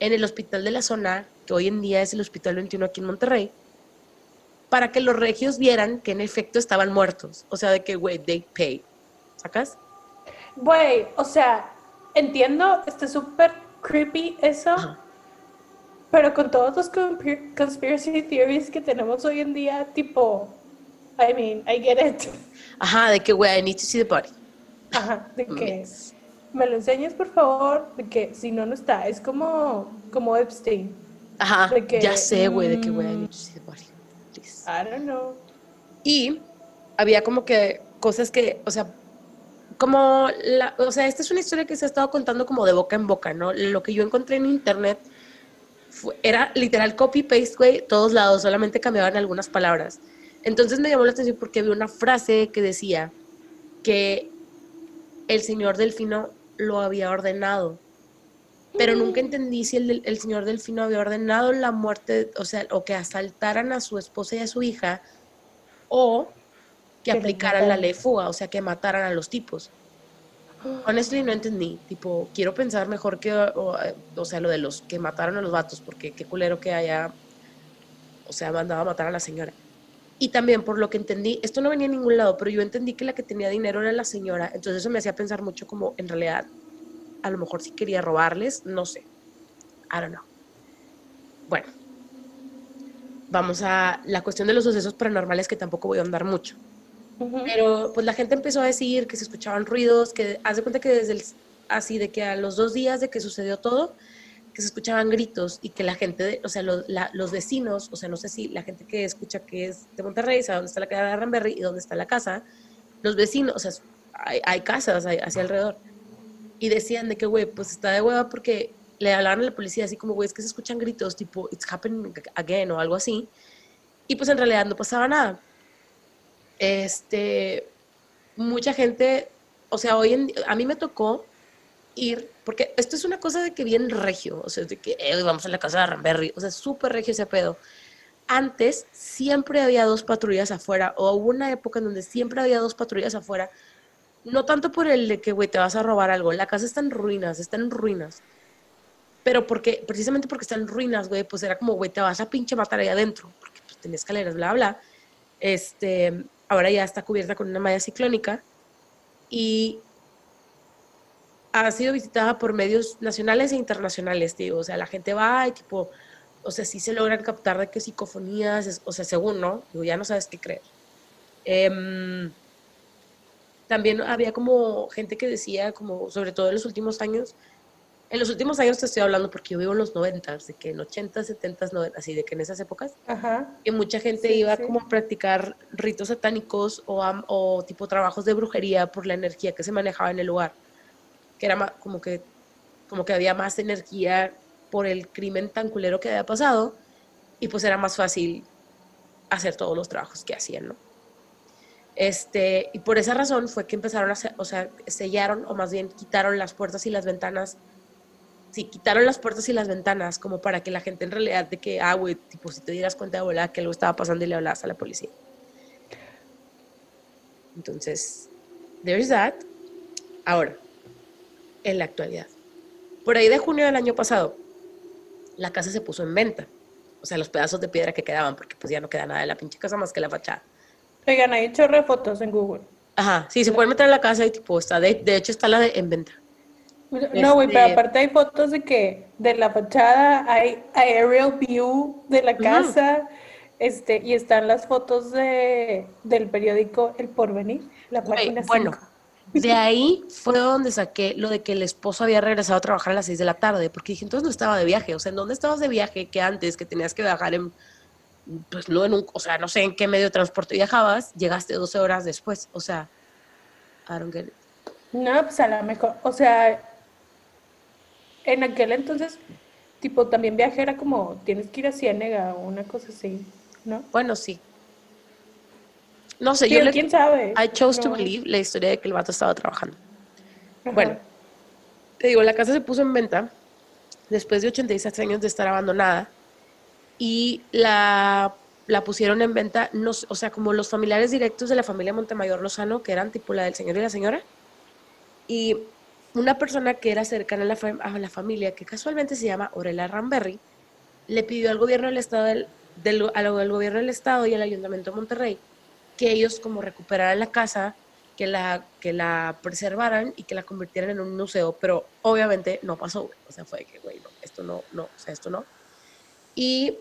en el hospital de la zona, que hoy en día es el Hospital 21 aquí en Monterrey, para que los regios vieran que en efecto estaban muertos. O sea, de que, güey, they pay. ¿Sacas? Güey, o sea, entiendo, está súper creepy eso, pero con todos los conspiracy theories que tenemos hoy en día, tipo, I mean, I get it. Ajá, de que, güey, I need to see the body. Ajá, de que me lo enseñes, por favor, de que si no, no está. Es como, como Epstein. Ajá, ya sé, güey, de que, güey, I need to see the body. I don't know. Y había como que cosas que, o sea, como, la, o sea, esta es una historia que se ha estado contando como de boca en boca, ¿no? Lo que yo encontré en internet era literal copy-paste, güey, todos lados, solamente cambiaban algunas palabras. Entonces me llamó la atención porque vi una frase que decía que el señor Delfino lo había ordenado. Pero nunca mm. entendí si el, el señor Delfino había ordenado la muerte, o sea, o que asaltaran a su esposa y a su hija, o que, aplicaran la ley fuga, o sea, que mataran a los tipos. Honestly, no entendí. Tipo, quiero pensar mejor que, o, o, sea, lo de los que mataron a los vatos, porque qué culero que haya, o sea, mandado a matar a la señora. Y también, por lo que entendí, esto no venía a ningún lado, pero yo entendí que la que tenía dinero era la señora. Entonces eso me hacía pensar mucho como, en realidad, a lo mejor sí quería robarles, no sé. I don't know. Bueno, vamos a la cuestión de los sucesos paranormales que tampoco voy a andar mucho. Pero pues la gente empezó a decir que se escuchaban ruidos, que haz de cuenta que desde el, así de que a los dos días de que sucedió todo, que se escuchaban gritos y que la gente, o sea, los vecinos, o sea, no sé si la gente que escucha que es de Monterrey, sabe dónde está la casa de Ramberry y dónde está la casa, los vecinos, o sea, hay, casas hacia alrededor. Y decían de que, güey, pues está de hueva porque le hablaron a la policía así como, güey, es que se escuchan gritos tipo, it's happening again o algo así. Y pues en realidad no pasaba nada. Este, mucha gente, o sea, hoy en, a mí me tocó ir, porque esto es una cosa de que bien regio, o sea, de que eh, vamos a la casa de Ramberry, o sea, súper regio ese pedo. Antes siempre había dos patrullas afuera, o hubo una época en donde siempre había dos patrullas afuera, no tanto por el de que, güey, te vas a robar algo, la casa está en ruinas, está en ruinas, pero porque, precisamente porque está en ruinas, güey, pues era como, güey, te vas a pinche matar ahí adentro, porque pues, tenía escaleras, bla, bla. Este, ahora ya está cubierta con una malla ciclónica y ha sido visitada por medios nacionales e internacionales, tío. O sea, la gente va y tipo, o sea, sí se logran captar de qué psicofonías, o sea, según, ¿no? Digo, ya no sabes qué creer. Em, también había como gente que decía, como sobre todo en los últimos años, en los últimos años te estoy hablando porque yo vivo en los 90, de que en 80, 70, 90, así de que en esas épocas, que mucha gente iba como a practicar ritos satánicos o, o tipo trabajos de brujería por la energía que se manejaba en el lugar que era como que, como que había más energía por el crimen tan culero que había pasado y pues era más fácil hacer todos los trabajos que hacían, ¿no? Este, y por esa razón fue que empezaron a, o sea, sellaron o más bien quitaron las puertas y las ventanas. Sí, quitaron las puertas y las ventanas como para que la gente en realidad de que, ah, güey, tipo, si te dieras cuenta de volar que algo estaba pasando y le hablabas a la policía. Entonces, there's that. Ahora, en la actualidad. Por ahí de junio del año pasado, la casa se puso en venta. O sea, los pedazos de piedra que quedaban, porque pues ya no queda nada de la pinche casa más que la fachada. Oigan, hay hecho fotos en Google. Ajá, sí, se pueden meter en la casa y tipo, está de, de hecho está la de en venta. No, güey, pero este aparte hay fotos de que de la fachada hay aerial view de la casa, este, y están las fotos de, del periódico El Porvenir, la página Bueno, de ahí fue donde saqué lo de que el esposo había regresado a trabajar a las 6 de la tarde, porque dije, entonces no estaba de viaje, o sea, ¿en dónde estabas de viaje que antes, que tenías que viajar en, pues no en un, o sea, no sé en qué medio de transporte viajabas, llegaste 12 horas después, o sea, I don't get it. No, pues a lo mejor, o sea, en aquel entonces, tipo, también viaje era como, tienes que ir a Ciénega o una cosa así, ¿no? Bueno, sí, no sé, yo ¿quién sabe? I chose to believe la historia de que el vato estaba trabajando. Bueno, te digo, la casa se puso en venta después de 86 años de estar abandonada y la, la pusieron en venta, no, o sea, como los familiares directos de la familia Montemayor Lozano, que eran tipo la del señor y la señora, y una persona que era cercana a la, a la familia, que casualmente se llama Orela Ramberry, le pidió al gobierno del estado, del, al gobierno del estado y al ayuntamiento de Monterrey que ellos como recuperaran la casa, que la, que la preservaran y que la convirtieran en un museo, pero obviamente no pasó, O sea, fue que, güey, no, esto no, no, o sea, esto no. Y...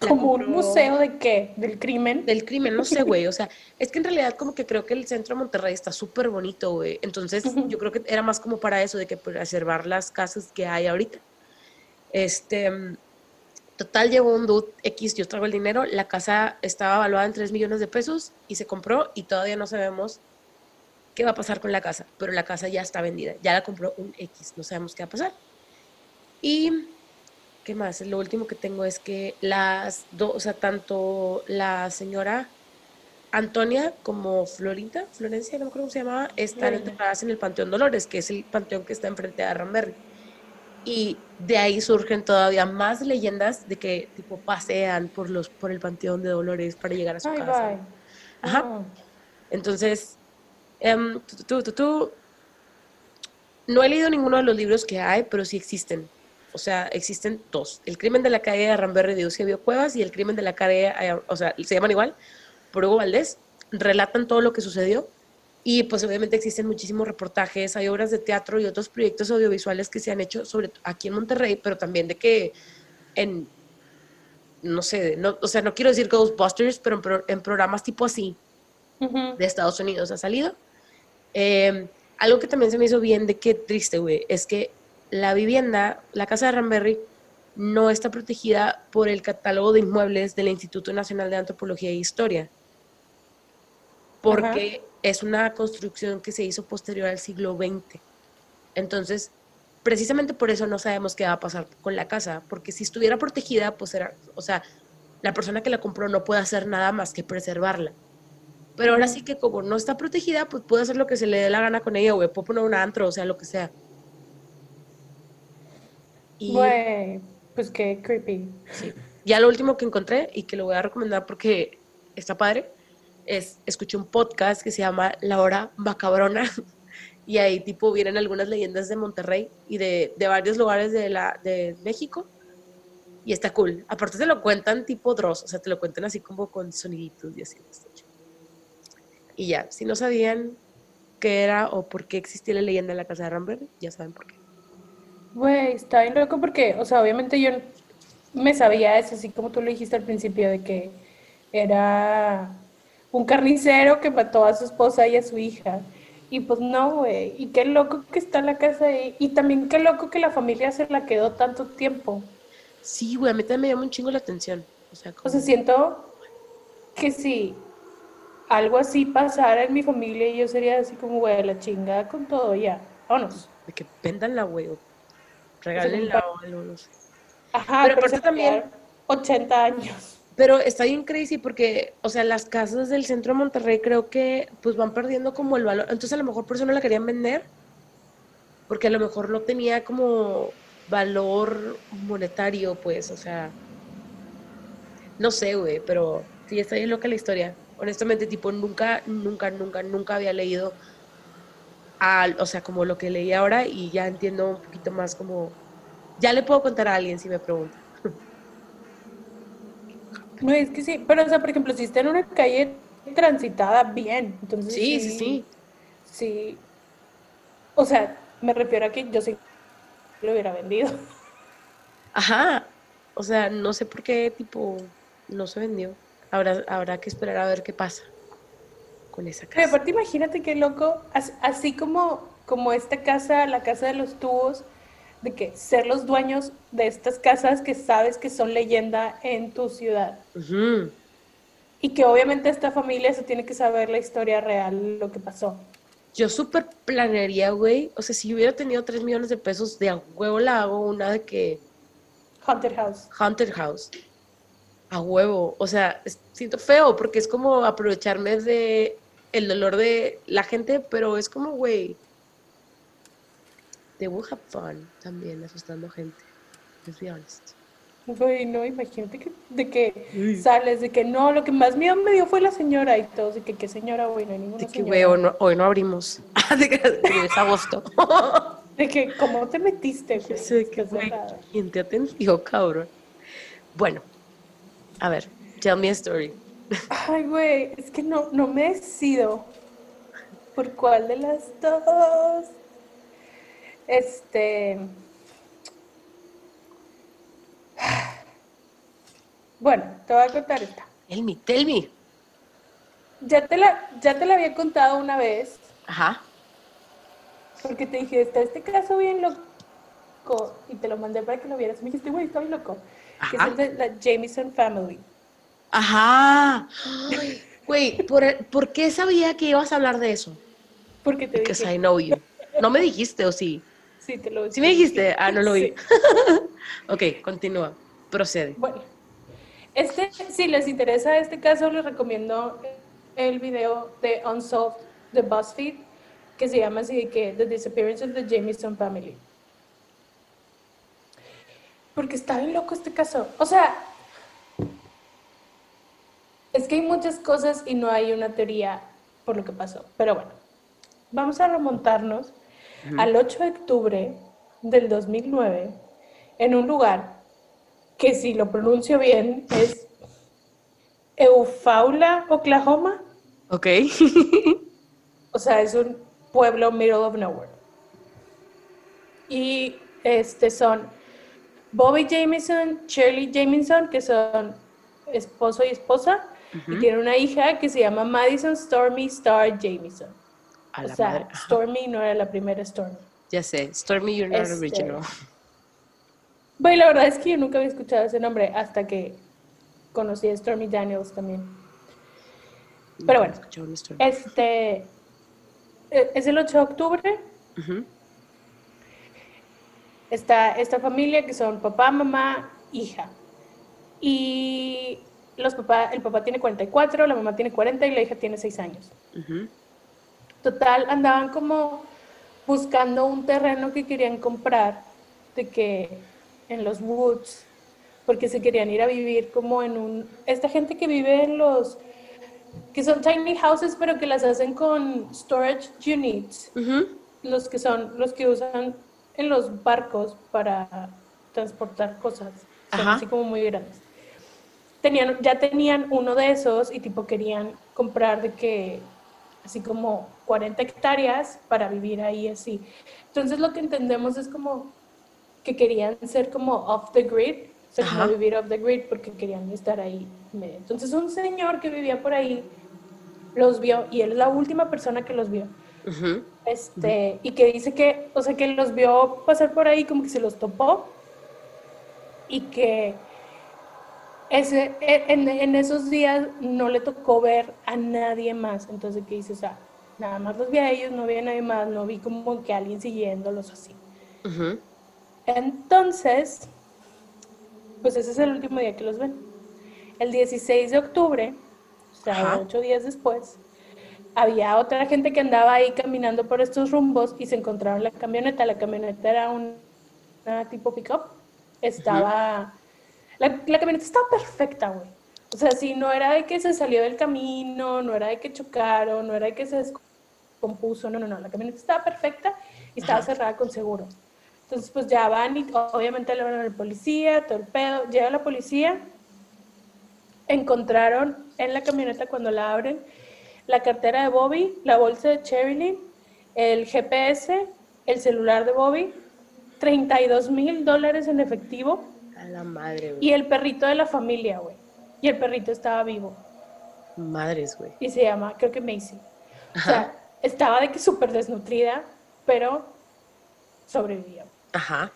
¿Como un museo de qué? ¿Del crimen? Del crimen, no sé, güey. O sea, es que en realidad como que creo que el centro de Monterrey está súper bonito, güey. Entonces yo creo que era más como para eso, de que preservar las casas que hay ahorita. Este, Total, llegó un dude X, yo traigo el dinero, la casa estaba evaluada en 3 millones de pesos y se compró y todavía no sabemos qué va a pasar con la casa, pero la casa ya está vendida, ya la compró un X, no sabemos qué va a pasar. Y, ¿qué más? Lo último que tengo es que las dos, o sea, tanto la señora Antonia como Florinda, Florencia, no me acuerdo cómo se llamaba, están enterradas en el Panteón Dolores, que es el panteón que está enfrente de Ramberry. Y de ahí surgen todavía más leyendas de que tipo pasean por los por el Panteón de Dolores para llegar a su casa. Ajá. Oh. Entonces, um, tú, tú, tú, no he leído ninguno de los libros que hay, pero sí existen. O sea, existen dos. El crimen de la calle de Ramberry de Eusebio Cuevas y el crimen de la calle, o sea, se llaman igual, por Hugo Valdés. Relatan todo lo que sucedió. Y pues obviamente existen muchísimos reportajes, hay obras de teatro y otros proyectos audiovisuales que se han hecho sobre aquí en Monterrey, pero también de que en, no sé, no, o sea, no quiero decir Ghostbusters, pero en, programas tipo así de Estados Unidos ha salido. Eh, algo que también se me hizo bien de qué triste, güey, es que la vivienda, la casa de Ramberry, no está protegida por el catálogo de inmuebles del Instituto Nacional de Antropología e Historia, porque es una construcción que se hizo posterior al siglo XX. Entonces, precisamente por eso no sabemos qué va a pasar con la casa, porque si estuviera protegida, pues era, o sea, la persona que la compró no puede hacer nada más que preservarla. Pero ahora sí que como no está protegida, pues puede hacer lo que se le dé la gana con ella, güey. Puede poner un antro, o sea, lo que sea. Güey, pues qué creepy. Sí. Ya lo último que encontré y que lo voy a recomendar porque está padre, es, escuché un podcast que se llama La Hora Macabrona y ahí tipo vienen algunas leyendas de Monterrey y de, de varios lugares de, la, de México y está cool. Aparte te lo cuentan tipo Dross, o sea, te lo cuentan así como con soniditos y así. Y ya, si no sabían qué era o por qué existía la leyenda de la casa de Rambert, ya saben por qué. Güey, está bien loco porque, o sea, obviamente yo me sabía eso, así como tú lo dijiste al principio, de que era un carnicero que mató a su esposa y a su hija. Y pues no, güey. Y qué loco que está la casa ahí. Y también qué loco que la familia se la quedó tanto tiempo. Sí, güey, a mí también me llama un chingo la atención. O sea, o sea siento que sí algo así pasara en mi familia yo sería así como, güey, la chingada con todo ya, vámonos. De que la güey, o regálenla o algo, no sé. Ajá, pero, pero también 80 años. Pero está bien crazy porque, o sea, las casas del centro de Monterrey creo que pues van perdiendo como el valor. Entonces a lo mejor por eso no la querían vender, porque a lo mejor no tenía como valor monetario, pues, o sea, no sé, güey, pero sí está bien loca la historia honestamente, tipo, nunca, nunca, nunca, nunca había leído, al, o sea, como lo que leí ahora y ya entiendo un poquito más como, ya le puedo contar a alguien si me pregunta. No, es que sí, pero o sea, por ejemplo, si está en una calle transitada bien, entonces sí, sí, sí. Sí. O sea, me refiero a que yo sí lo hubiera vendido. Ajá. O sea, no sé por qué tipo no se vendió. Habrá, habrá que esperar a ver qué pasa con esa casa. Pero aparte imagínate qué loco, así como, como esta casa, la casa de los tubos, de que ser los dueños de estas casas que sabes que son leyenda en tu ciudad. Y que obviamente esta familia se tiene que saber la historia real, lo que pasó. Yo súper planearía, güey. O sea, si hubiera tenido 3 millones de pesos, de a huevo la hago una de que... Haunted House. Haunted House a huevo. O sea, siento feo porque es como aprovecharme de el dolor de la gente, pero es como, güey, they will have fun también asustando gente. Let's be honest. Güey, no, imagínate que, de que sales, de que no, lo que más miedo me dio fue la señora y todo, de que qué señora, güey, no hay ninguna De que, güey, hoy, no, abrimos. de que, es agosto. de que, ¿cómo te metiste, güey? Sí, que, güey, ¿quién te atendió, cabrón? Bueno, a ver, tell me a story. Ay, güey, es que no, no me decido por cuál de las dos. Este. Bueno, te voy a contar esta. Tell me, tell me. Ya te la, ya te la había contado una vez. Ajá. Porque te dije, está este caso bien loco. Y te lo mandé para que lo vieras. Me dijiste, güey, está bien loco que es el de la Jameson Family. Ajá. Güey, ¿por, qué sabía que ibas a hablar de eso? Porque te Because I know you. ¿No me dijiste o sí? Sí, te lo dije. ¿Sí me dijiste? Ah, no lo vi. ok, continúa. Procede. Bueno, este, si les interesa este caso, les recomiendo el video de Unsolved de BuzzFeed que se llama así que The Disappearance of the Jameson Family. Porque está bien loco este caso. O sea, es que hay muchas cosas y no hay una teoría por lo que pasó. Pero bueno, vamos a remontarnos al 8 de octubre del 2009 en un lugar que si lo pronuncio bien es Eufaula, Oklahoma. Ok. o sea, es un pueblo middle of nowhere. Y este son Bobby Jameson, Shirley Jameson, que son esposo y esposa, y tiene una hija que se llama Madison Stormy Star Jameson. o sea, Stormy no era la primera Stormy. Ya sé, Stormy You're Not este, Original. Bueno, la verdad es que yo nunca había escuchado ese nombre hasta que conocí a Stormy Daniels también. Pero bueno, este e, es el 8 de octubre. Está esta familia que son papá, mamá, hija. Y los papá, el papá tiene 44, la mamá tiene 40 y la hija tiene 6 años. Total, andaban como buscando un terreno que querían comprar, de que en los woods, porque se querían ir a vivir como en un... Esta gente que vive en los... que son tiny houses, pero que las hacen con storage units, los que son los que usan en los barcos para transportar cosas, son así como muy grandes. Tenían, ya tenían uno de esos y tipo querían comprar de que así como 40 hectáreas para vivir ahí así. Entonces lo que entendemos es como que querían ser como off the grid, o sea, como vivir off the grid porque querían estar ahí. Entonces un señor que vivía por ahí los vio y él es la última persona que los vio. Este, y que dice que, o sea, que los vio pasar por ahí como que se los topó y que ese, e, en, en, esos días no le tocó ver a nadie más. Entonces, ¿qué dice? O sea, nada más los vi a ellos, no vi a nadie más, no vi como que alguien siguiéndolos así. Entonces, pues ese es el último día que los ven. El 16 de octubre, o sea, ocho días después, había otra gente que andaba ahí caminando por estos rumbos y se encontraron la camioneta. La camioneta era un, una tipo pick-up. Estaba... La, camioneta estaba perfecta, güey. O sea, si no era de que se salió del camino, no era de que chocaron, no era de que se descompuso, no, no, no. La camioneta estaba perfecta y estaba cerrada con seguro. Entonces, pues ya van y obviamente le van a la policía, todo el pedo. Llega la policía, encontraron en la camioneta cuando la abren la cartera de Bobby, la bolsa de Cherilyn, el GPS, el celular de Bobby, 32 mil dólares en efectivo a la madre, güey. Y el perrito de la familia, güey. Y el perrito estaba vivo. Madres, güey. Y se llama, creo que Macy. O sea, estaba de que súper desnutrida, pero sobrevivía. Ajá.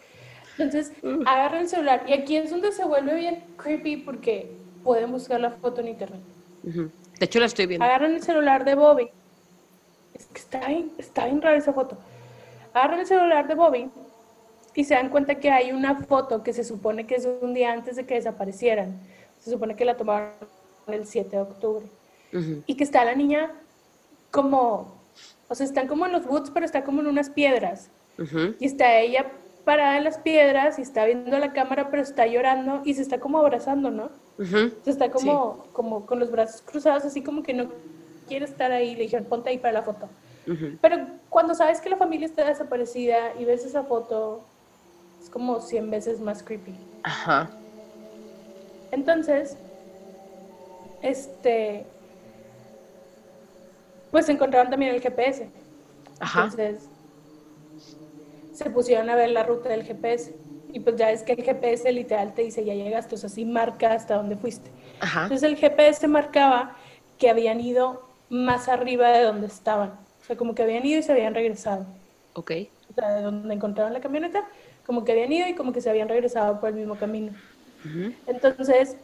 Entonces, mm. agarra el celular. Y aquí es donde se vuelve bien creepy porque pueden buscar la foto en internet. De hecho, la estoy viendo. Agarran el celular de Bobby. Es que está bien, está bien rara esa foto. Agarran el celular de Bobby y se dan cuenta que hay una foto que se supone que es un día antes de que desaparecieran. Se supone que la tomaron el 7 de octubre. Y que está la niña como, o sea, están como en los woods, pero está como en unas piedras. Y está ella parada en las piedras y está viendo la cámara, pero está llorando y se está como abrazando, ¿no? Se está como, como con los brazos cruzados, así como que no quiere estar ahí. Le dijeron, ponte ahí para la foto. Pero cuando sabes que la familia está desaparecida y ves esa foto, es como 100 veces más creepy. Ajá. Entonces, este, pues encontraron también el GPS. Ajá. Entonces, se pusieron a ver la ruta del GPS. Y pues ya es que el GPS literal te dice, ya llegaste, o sea, sí marca hasta dónde fuiste. Ajá. Entonces el GPS marcaba que habían ido más arriba de donde estaban. O sea, como que habían ido y se habían regresado. Ok. O sea, de donde encontraron la camioneta, como que habían ido y como que se habían regresado por el mismo camino. Entonces,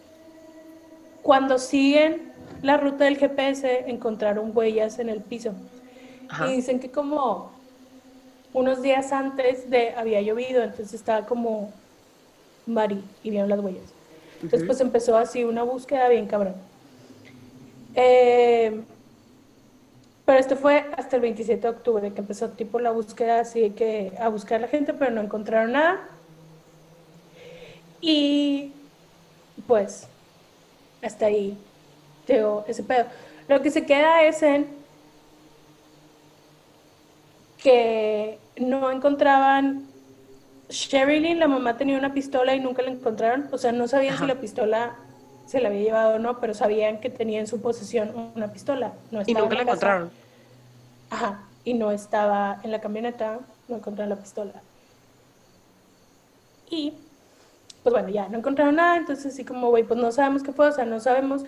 cuando siguen la ruta del GPS, encontraron huellas en el piso. Y dicen que como unos días antes de había llovido, entonces estaba como mari y vieron las huellas. Entonces, pues empezó así una búsqueda bien cabrón. Eh, Pero esto fue hasta el 27 de octubre, que empezó tipo la búsqueda, así que a buscar a la gente, pero no encontraron nada. Y pues hasta ahí llegó ese pedo. Lo que se queda es en que no encontraban. Sherilyn, la mamá tenía una pistola y nunca la encontraron. O sea, no sabían si la pistola se la había llevado o no, pero sabían que tenía en su posesión una pistola. No y nunca la, encontraron. Ajá, y no estaba en la camioneta, no encontraron la pistola. Y, pues bueno, ya no encontraron nada, entonces así como, güey, pues no sabemos qué fue, o sea, no sabemos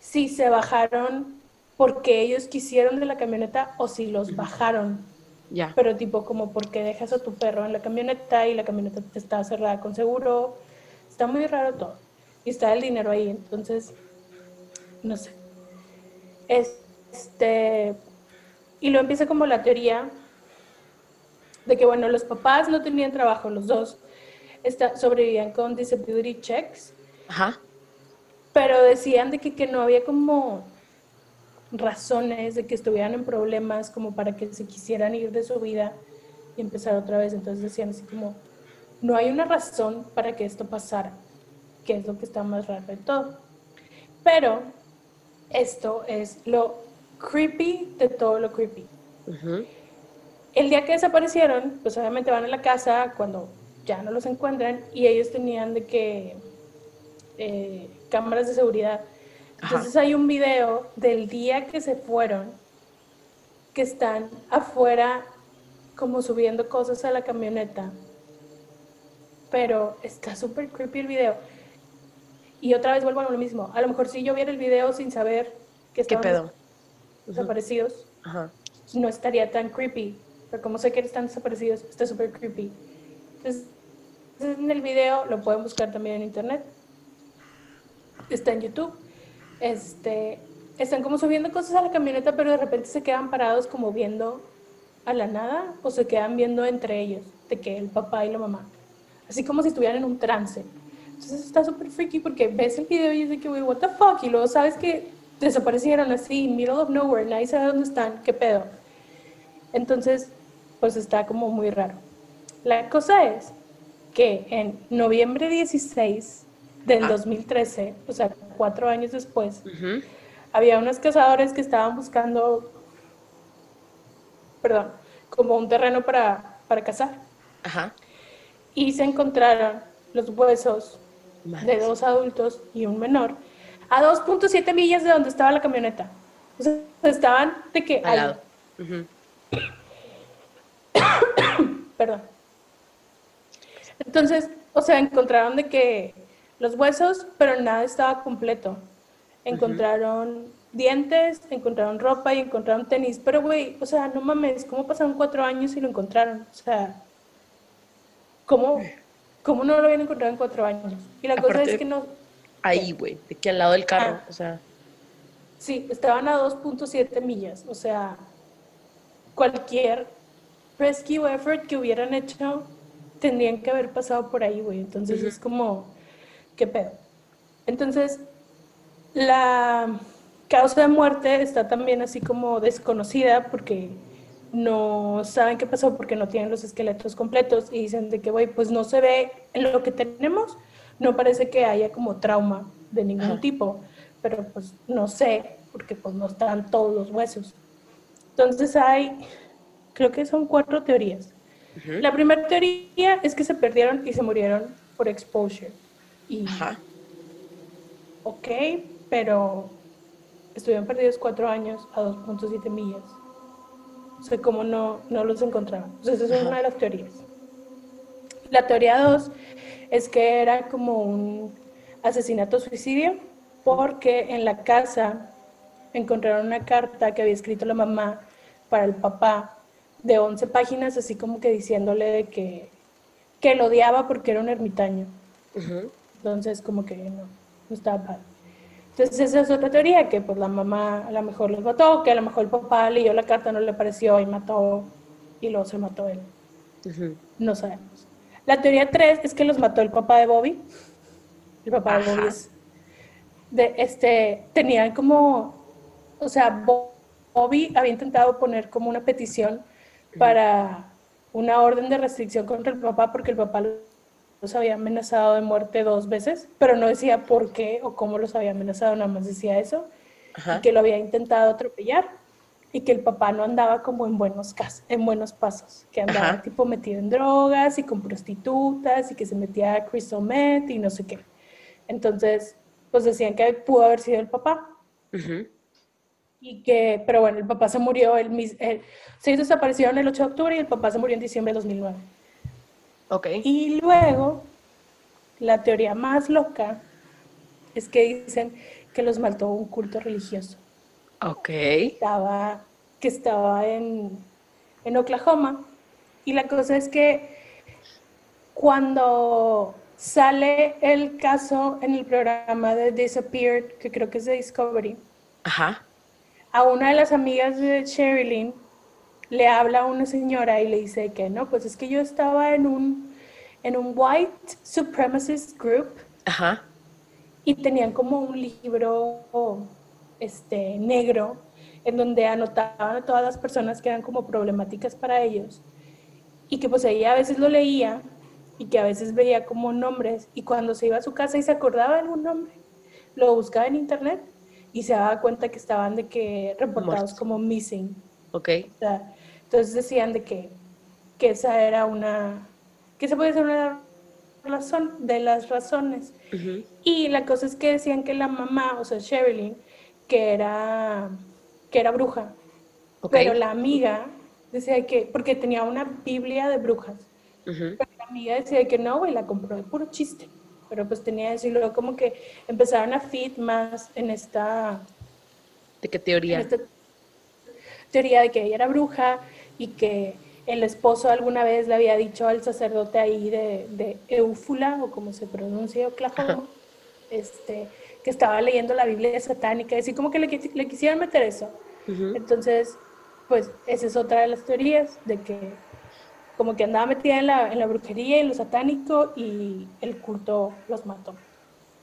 si se bajaron porque ellos quisieron de la camioneta o si los bajaron. Ya. Pero tipo como porque dejas a tu perro en la camioneta y la camioneta está cerrada con seguro. Está muy raro todo. Y está el dinero ahí, entonces, no sé. Este, y lo empieza como la teoría de que, bueno, los papás no tenían trabajo, los dos está, sobrevivían con disability checks. Ajá. Pero decían de que, que no había como razones de que estuvieran en problemas como para que se quisieran ir de su vida y empezar otra vez. Entonces decían así como, no hay una razón para que esto pasara, que es lo que está más raro de todo. Pero esto es lo creepy de todo lo creepy. El día que desaparecieron, pues obviamente van a la casa cuando ya no los encuentran y ellos tenían de que eh, cámaras de seguridad. Entonces hay un video del día que se fueron, que están afuera como subiendo cosas a la camioneta. Pero está súper creepy el video. Y otra vez vuelvo a lo mismo. A lo mejor si yo viera el video sin saber que estaban ¿Qué pedo? desaparecidos, no estaría tan creepy. Pero como sé que están desaparecidos, está súper creepy. Entonces, en el video lo pueden buscar también en internet está en YouTube. Este, están como subiendo cosas a la camioneta, pero de repente se quedan parados como viendo a la nada o se quedan viendo entre ellos, de que el papá y la mamá. Así como si estuvieran en un trance. Entonces está súper freaky porque ves el video y dices que, what the fuck, y luego sabes que desaparecieron así, middle of nowhere, nadie sabe dónde están, qué pedo. Entonces, pues está como muy raro. La cosa es que en noviembre 16 del 2013, ah. o sea, cuatro años después, había unos cazadores que estaban buscando, perdón, como un terreno para, para cazar. Ajá. Y se encontraron los huesos de dos adultos y un menor a 2.7 millas de donde estaba la camioneta. O sea, estaban de que... Al lado. Perdón. Entonces, o sea, encontraron de que los huesos, pero nada estaba completo. Encontraron dientes, encontraron ropa y encontraron tenis. Pero, güey, o sea, no mames, ¿cómo pasaron cuatro años y lo encontraron? O sea, ¿cómo, cómo no lo habían encontrado en cuatro años? Y la cosa es que no... Ahí, güey, de que al lado del carro, ah. o sea... Sí, estaban a 2.7 millas, o sea, cualquier rescue effort que hubieran hecho tendrían que haber pasado por ahí, güey. Entonces es como ¿qué pedo? Entonces, la causa de muerte está también así como desconocida porque no saben qué pasó porque no tienen los esqueletos completos y dicen de que, güey, pues no se ve en lo que tenemos, no parece que haya como trauma de ningún tipo, pero pues no sé, porque pues no están todos los huesos. Entonces hay, creo que son cuatro teorías. La primera teoría es que se perdieron y se murieron por exposure. Y, Ajá. Ok, pero estuvieron perdidos cuatro años a 2.7 millas. O sea, como no, no los encontraban. Entonces, esa es una de las teorías. La teoría dos es que era como un asesinato-suicidio porque en la casa encontraron una carta que había escrito la mamá para el papá de 11 páginas, así como que diciéndole de que, que lo odiaba porque era un ermitaño. Entonces, como que no, no estaba padre. Entonces, esa es otra teoría, que pues la mamá a lo mejor los mató, que a lo mejor el papá leyó la carta, no le pareció y mató, y luego se mató él. No sabemos. La teoría 3 es que los mató el papá de Bobby. El papá de Bobby es, de, este, tenían como, o sea, Moby había intentado poner como una petición para una orden de restricción contra el papá porque el papá los había amenazado de muerte dos veces, pero no decía por qué o cómo los había amenazado, nada más decía eso, y que lo había intentado atropellar y que el papá no andaba como en buenos, en buenos pasos, que andaba tipo metido en drogas y con prostitutas y que se metía a crystal meth y no sé qué. Entonces, pues decían que pudo haber sido el papá. Y que, pero bueno, el papá se murió, el, el, se desaparecieron el 8 de octubre y el papá se murió en diciembre de 2009. Ok. Y luego, la teoría más loca es que dicen que los mató un culto religioso. Ok. Estaba, que estaba en, en Oklahoma. Y la cosa es que cuando sale el caso en el programa de Disappeared, que creo que es de Discovery, Ajá. a una de las amigas de Sherilyn le habla a una señora y le dice que no, pues es que yo estaba en un, en un white supremacist group Ajá. y tenían como un libro este, negro en donde anotaban a todas las personas que eran como problemáticas para ellos y que pues ella a veces lo leía y que a veces veía como nombres y cuando se iba a su casa y se acordaba de algún nombre, lo buscaba en internet y se daba cuenta que estaban de que reportados como missing. Ok. Entonces decían de que, que esa era una, que se puede ser una razón de las razones. Y la cosa es que decían que la mamá, o sea, Sherilyn, que era, que era bruja. Pero la amiga decía que, porque tenía una Biblia de brujas. Pero la amiga decía que no, güey, la compró de puro chiste. Pero pues tenía eso y luego como que empezaron a fit más en esta... ¿De qué teoría? teoría de que ella era bruja y que el esposo alguna vez le había dicho al sacerdote ahí de, de Eufula, o como se pronuncia, Oklahoma, este, que estaba leyendo la Biblia satánica, y así como que le, le quisieran meter eso. Entonces, pues esa es otra de las teorías, de que como que andaba metida en la, en la brujería y lo satánico y el culto los mató.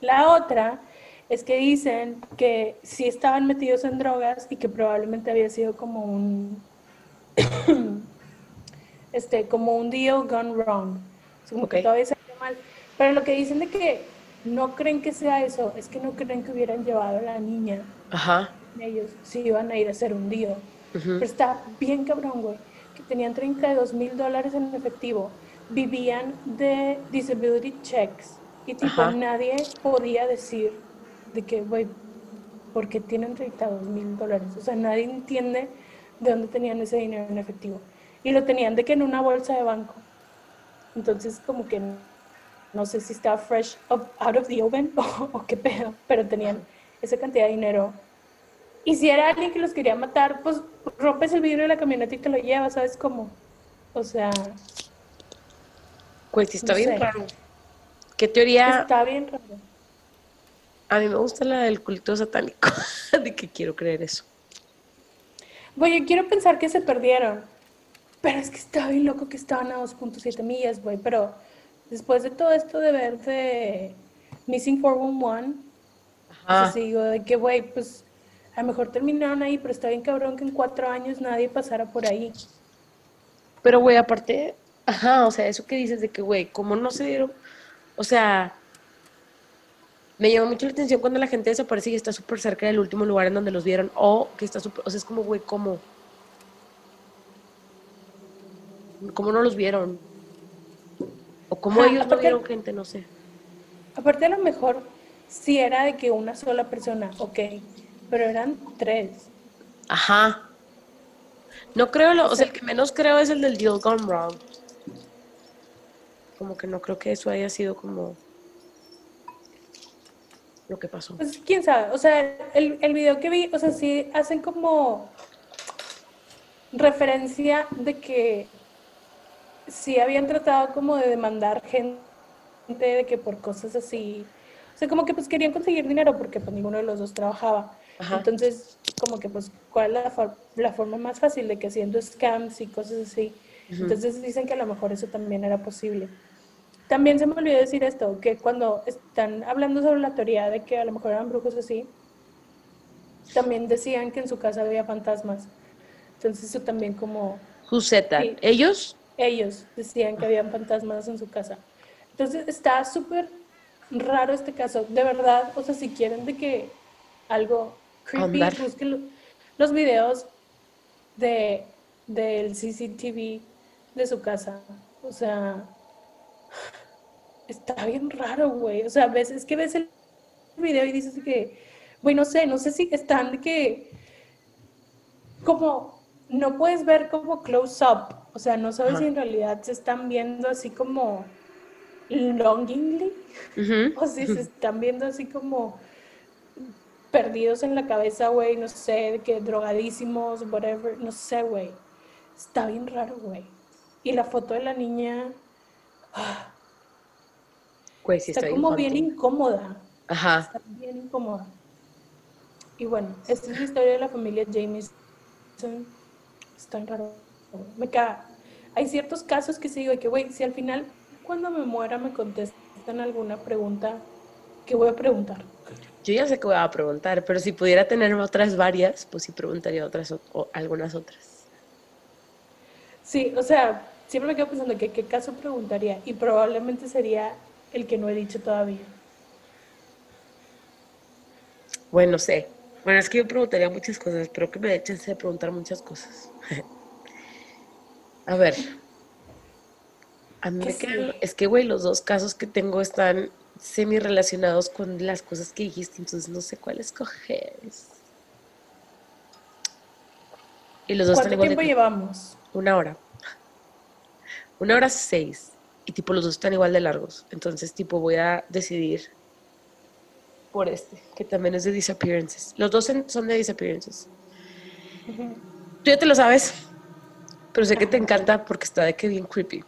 La otra es que dicen que sí estaban metidos en drogas y que probablemente había sido como un este como un deal gone wrong. Como que todavía salió mal. Pero lo que dicen de que no creen que sea eso, es que no creen que hubieran llevado a la niña. Ajá. Ellos sí iban a ir a hacer un deal. Pero está bien cabrón, güey. Que tenían 32 mil dólares en efectivo. Vivían de disability checks. Y tipo, nadie podía decir de que, güey, ¿por qué tienen 32 mil dólares? O sea, nadie entiende de dónde tenían ese dinero en efectivo. Y lo tenían de que en una bolsa de banco. Entonces, como que no sé si estaba fresh out of the oven o, qué pedo, pero tenían esa cantidad de dinero. Y si era alguien que los quería matar, pues rompes el vidrio de la camioneta y te lo llevas, ¿sabes cómo? O sea... Pues está bien raro. ¿Qué teoría? Está bien raro. A mí me gusta la del culto satánico, de que quiero creer eso. Güey, yo quiero pensar que se perdieron. Pero es que está bien loco que estaban a 2.7 millas, güey. Pero después de todo esto de ver de Missing 411, pues digo de que, güey, pues a lo mejor terminaron ahí, pero está bien cabrón que en cuatro años nadie pasara por ahí. Pero, güey, aparte, ajá, o sea, eso que dices de que, güey, ¿cómo no se dieron? O sea, me llama mucho la atención cuando la gente desaparece y está súper cerca del último lugar en donde los vieron, o que está súper, o sea, es como, güey, ¿cómo? ¿Cómo no los vieron? O cómo ellos no vieron gente, no sé. Aparte a lo mejor sí era de que una sola persona, ok, pero eran tres. Ajá. No creo, lo, o, sea, el que menos creo es el del deal gone wrong. Como que no creo que eso haya sido como lo que pasó. Pues quién sabe, o sea, el, el video que vi, o sea, sí hacen como referencia de que sí habían tratado como de demandar gente de que por cosas así, o sea, como que pues querían conseguir dinero porque pues ninguno de los dos trabajaba. Entonces, como que pues, ¿cuál es la, la, forma más fácil de que haciendo scams y cosas así? Entonces dicen que a lo mejor eso también era posible. También se me olvidó decir esto, que cuando están hablando sobre la teoría de que a lo mejor eran brujos así, también decían que en su casa había fantasmas. Entonces eso también como... Who ¿Ellos? Ellos decían que habían fantasmas en su casa. Entonces está súper raro este caso. De verdad, o sea, si quieren de que algo creepy, busquen los videos de, del CCTV de su casa. O sea, está bien raro, güey. O sea, ves, es que ves el video y dices que, güey, no sé, no sé si están que, como, no puedes ver como close up. O sea, no sabes si en realidad se están viendo así como longingly o si se están viendo así como perdidos en la cabeza, güey, no sé, que drogadísimos, whatever, no sé, güey. Está bien raro, güey. Y la foto de la niña. Ah, güey, sí está, como bien incómoda. Ajá. Está bien incómoda. Y bueno, esta es la historia de la familia Jameson. Está raro. Me caga. Hay ciertos casos que se digo que, güey, si al final, cuando me muera, me contestan alguna pregunta, ¿qué voy a preguntar? Yo ya sé que voy a preguntar, pero si pudiera tener otras varias, pues sí preguntaría otras o, algunas otras. Sí, o sea, siempre me quedo pensando que qué caso preguntaría y probablemente sería el que no he dicho todavía. Bueno, sé. Bueno, es que yo preguntaría muchas cosas, espero que me dé chance de preguntar muchas cosas. a ver. A mí me es que, güey, los dos casos que tengo están semi relacionados con las cosas que dijiste, entonces no sé cuál escoger. Y los dos ¿Cuánto tiempo llevamos? Una hora. Una hora seis. Y tipo los dos están igual de largos. Entonces tipo voy a decidir por este, que también es de disappearances. Los dos son de disappearances. Tú ya te lo sabes, pero sé que te encanta porque está de que bien creepy.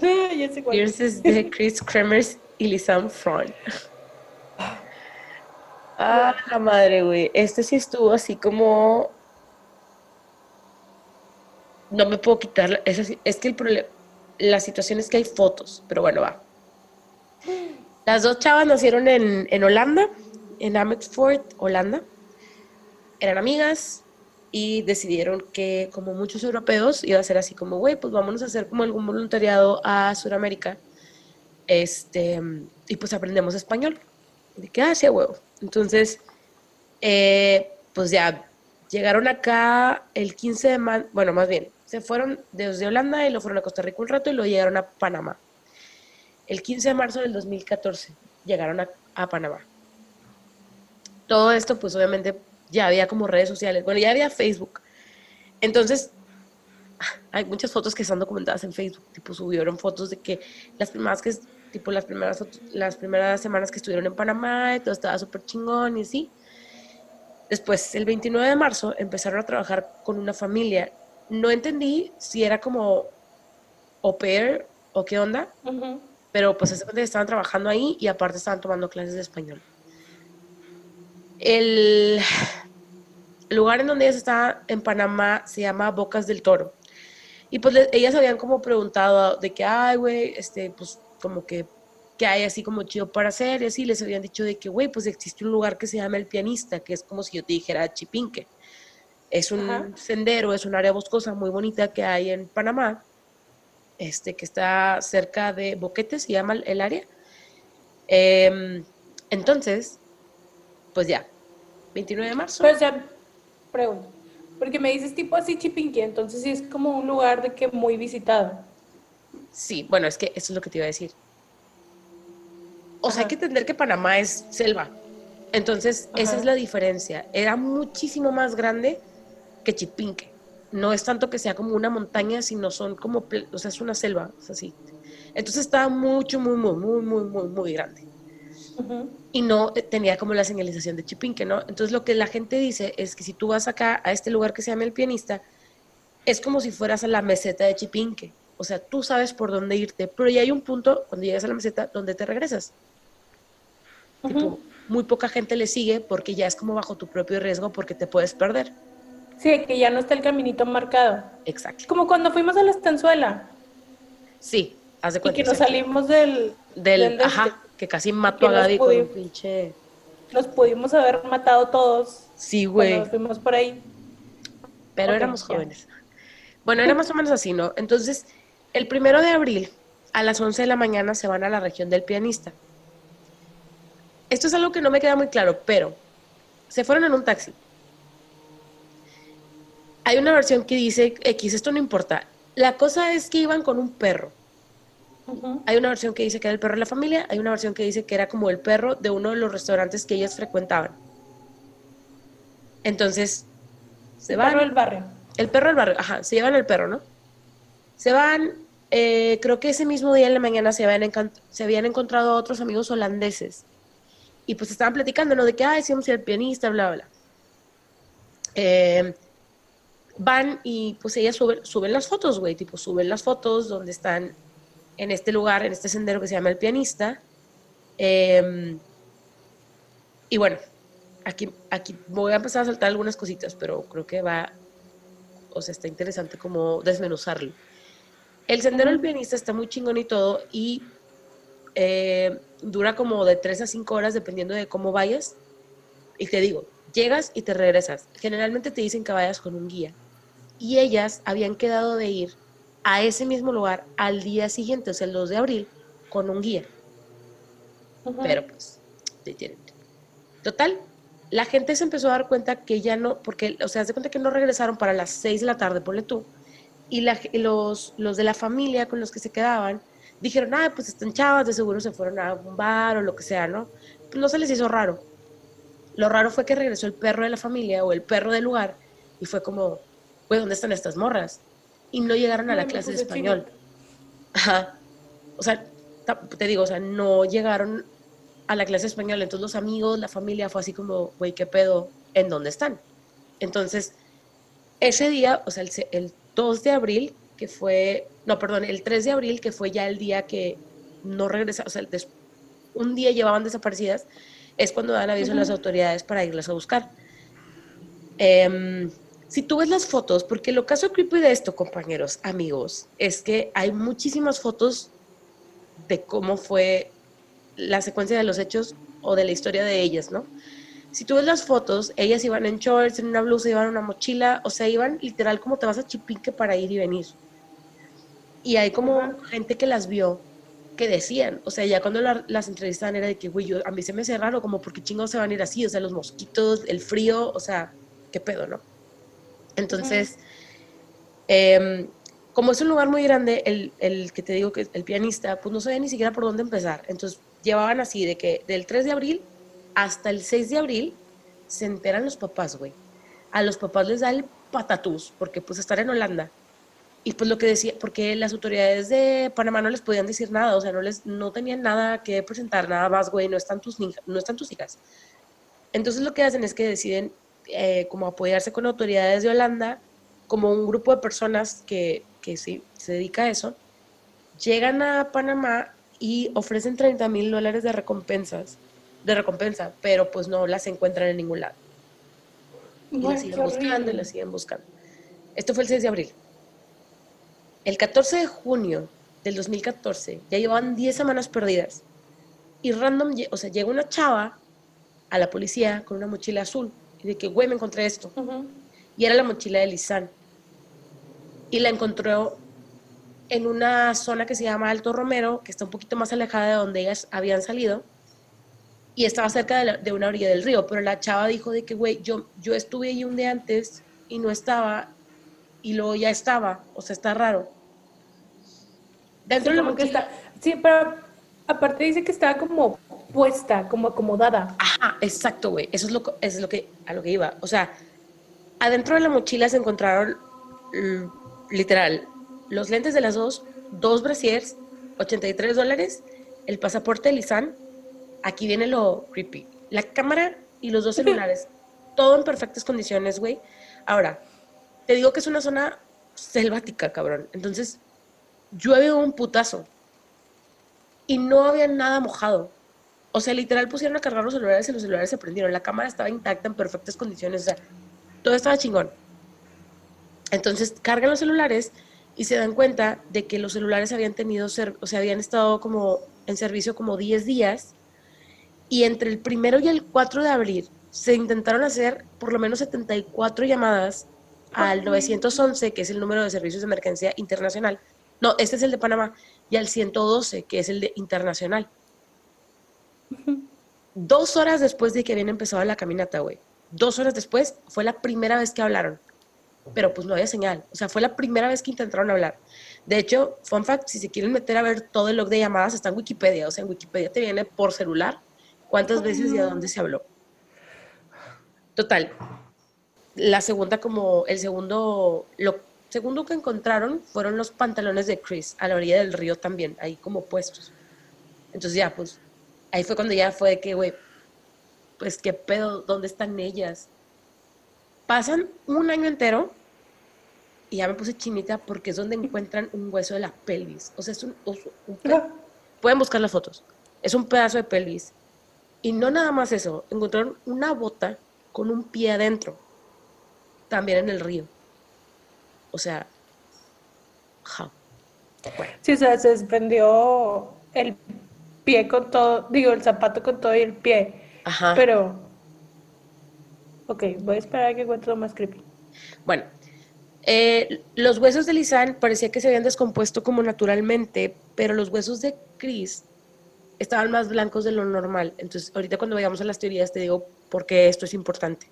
ya sé cuál. de Chris Kremers y Lisanne Fron. Ah, la madre, güey. Este sí estuvo así como. No me puedo quitar. Es, es que el problema. La situación es que hay fotos, pero bueno, va. Las dos chavas nacieron en, en Holanda, en Amersfoort, Holanda. Eran amigas y decidieron que, como muchos europeos, iba a ser así como, güey, pues vámonos a hacer como algún voluntariado a Sudamérica este, y pues aprendemos español. De que, hacia ah, huevo. Entonces, eh, pues ya llegaron acá el 15 de marzo, bueno, más bien, se fueron desde Holanda y lo fueron a Costa Rica un rato y lo llegaron a Panamá. El 15 de marzo del 2014 llegaron a, Panamá. Todo esto, pues obviamente ya había como redes sociales, bueno, ya había Facebook. Entonces, hay muchas fotos que están documentadas en Facebook, tipo subieron fotos de que las primeras que tipo las primeras, las primeras semanas que estuvieron en Panamá y todo estaba súper chingón y así. Después, el 29 de marzo, empezaron a trabajar con una familia. No entendí si era como au pair o qué onda, pero pues estaban trabajando ahí y aparte estaban tomando clases de español. El lugar en donde ellas estaban en Panamá se llama Bocas del Toro. Y pues ellas habían como preguntado de que, ay, güey, este, pues como que, que hay así como chido para hacer, y así les habían dicho de que, güey, pues existe un lugar que se llama El Pianista, que es como si yo te dijera Chipinque. Es un sendero, es un área boscosa muy bonita que hay en Panamá, este, que está cerca de Boquete, se llama el área. Em, entonces, pues ya, 29 de marzo. Pues ya, pregunto, porque me dices tipo así Chipinque, entonces sí es como un lugar de que muy visitado. Sí, bueno, es que eso es lo que te iba a decir. O sea, hay que entender que Panamá es selva. Entonces, esa es la diferencia. Era muchísimo más grande que Chipinque. No es tanto que sea como una montaña, sino son como, o sea, es una selva, o sea, sí. Entonces estaba mucho, muy, muy, muy, muy, muy, muy grande. Y no tenía como la señalización de Chipinque, ¿no? Entonces lo que la gente dice es que si tú vas acá a este lugar que se llama El Pianista, es como si fueras a la meseta de Chipinque. O sea, tú sabes por dónde irte, pero ya hay un punto cuando llegas a la meseta donde te regresas. muy poca gente le sigue porque ya es como bajo tu propio riesgo porque te puedes perder. Sí, que ya no está el caminito marcado. Exacto. Como cuando fuimos a la estanzuela. Sí, haz de cuenta. Y que nos salimos del... Del, ajá, que casi mató a con un pinche... los pudimos haber matado todos. Sí, güey. Nos fuimos por ahí. Pero éramos jóvenes. Bueno, era más o menos así, ¿no? Entonces, el primero de abril, a las 11 de la mañana, se van a la región del pianista. Esto es algo que no me queda muy claro, pero se fueron en un taxi. Hay una versión que dice X, esto no importa. La cosa es que iban con un perro. Hay una versión que dice que era el perro de la familia, hay una versión que dice que era como el perro de uno de los restaurantes que ellas frecuentaban. Entonces, se van. El perro del barrio. El perro del barrio, ajá, se llevan el perro, ¿no? Se van, eh, creo que ese mismo día en la mañana se habían, se habían encontrado otros amigos holandeses y pues estaban platicando, ¿no? De que, ah, decíamos el pianista, bla, bla. Eh, van y pues ellas suben, las fotos, güey, tipo suben las fotos donde están en este lugar, en este sendero que se llama el pianista. Em, y bueno, aquí, aquí voy a empezar a saltar algunas cositas, pero creo que va, o sea, está interesante como desmenuzarlo. El sendero del pianista está muy chingón y todo, y eh, dura como de 3 a 5 horas dependiendo de cómo vayas. Y te digo, llegas y te regresas. Generalmente te dicen que vayas con un guía. Y ellas habían quedado de ir a ese mismo lugar al día siguiente, o sea, el 2 de abril, con un guía. Pero pues, total, la gente se empezó a dar cuenta que ya no, porque, o sea, se cuenta que no regresaron para las 6 de la tarde, ponle tú, y los, los de la familia con los que se quedaban dijeron, ah, pues están chavas, de seguro se fueron a un bar o lo que sea, ¿no? Pues no se les hizo raro. Lo raro fue que regresó el perro de la familia o el perro del lugar y fue como, pues, ¿dónde están estas morras? y no llegaron a la clase de español. Ajá. O sea, te digo, o sea, no llegaron a la clase de español. Entonces los amigos, la familia fue así como, güey, ¿qué pedo? ¿En dónde están? Entonces, ese día, o sea, el, 2 de abril, que fue, no, perdón, el 3 de abril, que fue ya el día que no regresaron, o sea, un día llevaban desaparecidas, es cuando dan aviso a las autoridades para irlas a buscar. Eh, si tú ves las fotos, porque lo caso creepy de esto, compañeros, amigos, es que hay muchísimas fotos de cómo fue la secuencia de los hechos o de la historia de ellas, ¿no? Si tú ves las fotos, ellas iban en shorts, en una blusa, iban en una mochila, o sea, iban literal como te vas a Chipinque para ir y venir. Y hay como gente que las vio que decían, o sea, ya cuando las entrevistaban era de que, güey, a mí se me hace raro, como, porque chingados se van a ir así? O sea, los mosquitos, el frío, o sea, qué pedo, ¿no? Entonces, em, como es un lugar muy grande, el, que te digo que el pianista, pues no sabía ni siquiera por dónde empezar. Entonces, llevaban así de que del 3 de abril hasta el 6 de abril se enteran los papás, güey. A los papás les da el patatús, porque pues estar en Holanda. Y pues lo que decía, porque las autoridades de Panamá no les podían decir nada, o sea, no les, no tenían nada que presentar, nada más, güey, no están tus, no están tus hijas. Entonces lo que hacen es que deciden eh, como apoyarse con autoridades de Holanda, como un grupo de personas que, que sí, se dedica a eso, llegan a Panamá y ofrecen 30 mil dólares de recompensas, de recompensa, pero pues no las encuentran en ningún lado. Y las siguen buscando y las siguen buscando. Esto fue el 6 de abril. El 14 de junio del 2014 ya llevaban 10 semanas perdidas. Y random, o sea, llega una chava a la policía con una mochila azul y de que, güey, me encontré esto. Y era la mochila de Lisan. Y la encontró en una zona que se llama Alto Romero, que está un poquito más alejada de donde ellas habían salido. Y estaba cerca de, una orilla del río. Pero la chava dijo de que, güey, yo, yo estuve ahí un día antes y no estaba. Y luego ya estaba. O sea, está raro. Dentro de la mochila. sí, pero aparte dice que estaba como puesta, como acomodada. Ajá, exacto, güey. Eso es lo, es lo que, a lo que iba. O sea, adentro de la mochila se encontraron, mm, literal, los lentes de las dos, dos brasiers, 83 dólares, el pasaporte de Lisan, aquí viene lo creepy, la cámara y los dos celulares, todo en perfectas condiciones, güey. Ahora, te digo que es una zona selvática, cabrón. Entonces, llueve un putazo y no había nada mojado. O sea, literal pusieron a cargar los celulares y los celulares se prendieron. La cámara estaba intacta, en perfectas condiciones. O sea, todo estaba chingón. Entonces cargan los celulares y se dan cuenta de que los celulares habían tenido, o sea, habían estado como en servicio como 10 días Y entre el primero y el 4 de abril se intentaron hacer por lo menos 74 llamadas al 911, que es el número de servicios de emergencia internacional. No, este es el de Panamá, y al 112, que es el de internacional. Dos horas después de que habían empezado la caminata, güey. Dos horas después fue la primera vez que hablaron. Pero pues no había señal. O sea, fue la primera vez que intentaron hablar. De hecho, fun fact, si se quieren meter a ver todo el log de llamadas, está en Wikipedia. O sea, en Wikipedia te viene por celular cuántas veces y a dónde se habló. Total. La segunda, como el segundo, lo segundo que encontraron fueron los pantalones de Chris a la orilla del río también, ahí como puestos. Entonces ya, pues, ahí fue cuando ya fue de que, güey, pues qué pedo, ¿dónde están ellas? Pasan un año entero y ya me puse chinita porque es donde encuentran un hueso de la pelvis. O sea, es un, pueden buscar las fotos. Es un pedazo de pelvis. Y no nada más eso, encontraron una bota con un pie adentro, también en el río. O sea, ja. Sí, o sea, se desprendió el pie con todo, digo, el zapato con todo y el pie. Ajá. Pero, ok, voy a esperar a que encuentre lo más creepy. Bueno, eh, los huesos de Lisanne parecía que se habían descompuesto como naturalmente, pero los huesos de Chris estaban más blancos de lo normal. Entonces, ahorita cuando vayamos a las teorías te digo por qué esto es importante.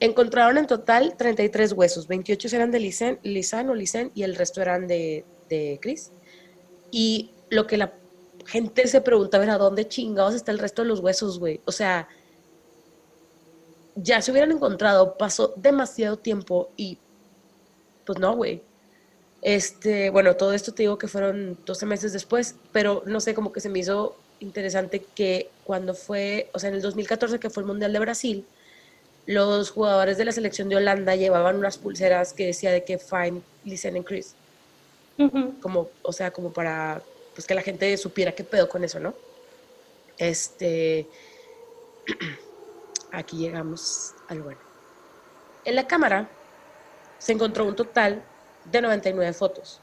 Encontraron en total 33 huesos, 28 eran de Lisan, o Lisan y el resto eran de, de Chris. Y lo que la gente se pregunta, a ¿a dónde chingados está el resto de los huesos, güey? O sea, ya se hubieran encontrado, pasó demasiado tiempo y pues no, güey. Este, bueno, todo esto te digo que fueron 12 meses después, pero no sé, como que se me hizo interesante que cuando fue, o sea, en el 2014 que fue el Mundial de Brasil, los jugadores de la selección de Holanda llevaban unas pulseras que decía de que fine, listen and Chris. Como, o sea, como para pues que la gente supiera qué pedo con eso, ¿no? Este aquí llegamos al bueno. En la cámara se encontró un total de 99 fotos.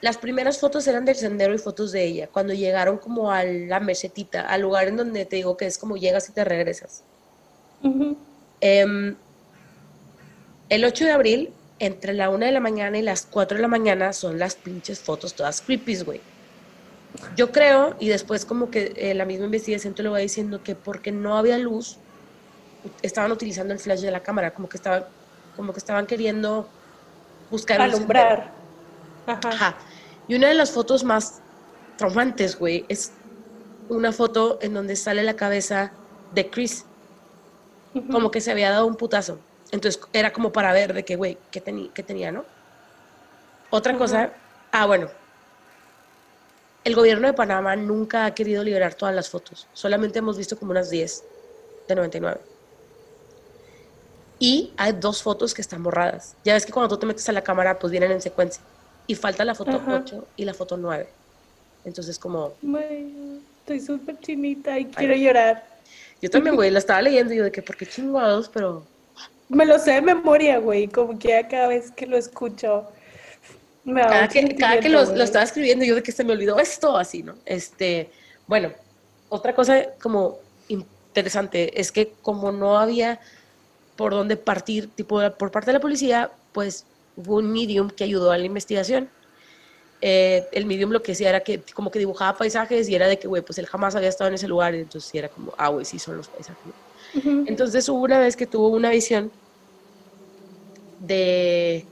Las primeras fotos eran del sendero y fotos de ella, cuando llegaron como a la mesetita, al lugar en donde te digo que es como llegas y te regresas. Em, el 8 de abril, entre la 1 de la mañana y las 4 de la mañana, son las pinches fotos todas creepy, güey. Yo creo, y después como que eh, la misma investigación te lo va diciendo, que porque no había luz, estaban utilizando el flash de la cámara, como que estaban, como que estaban queriendo buscar... Alumbrar. Ajá. Y una de las fotos más traumantes, güey, es una foto en donde sale la cabeza de Chris como que se había dado un putazo. Entonces era como para ver de qué, güey, qué, tenía, ¿no? Otra cosa, ah, bueno, el gobierno de Panamá nunca ha querido liberar todas las fotos, solamente hemos visto como unas 10 de 99. Y hay dos fotos que están borradas. Ya ves que cuando tú te metes a la cámara, pues vienen en secuencia. Y falta la foto 8 y la foto 9. Entonces, como. estoy súper chinita y quiero llorar. Yo también, güey, la estaba leyendo y yo de que, ¿por qué chingados? Pero... Me lo sé de memoria, güey, como que cada vez que lo escucho... Me cada que, cada que lo, lo, estaba escribiendo yo de que se me olvidó esto, así, ¿no? Este, bueno, otra cosa como interesante es que como no había por dónde partir, tipo, por parte de la policía, pues hubo un medium que ayudó a la investigación. Eh, el medium lo que decía era que como que dibujaba paisajes y era de que, güey, pues él jamás había estado en ese lugar, entonces era como, ah, güey, sí son los paisajes. Entonces hubo una vez que tuvo una visión de,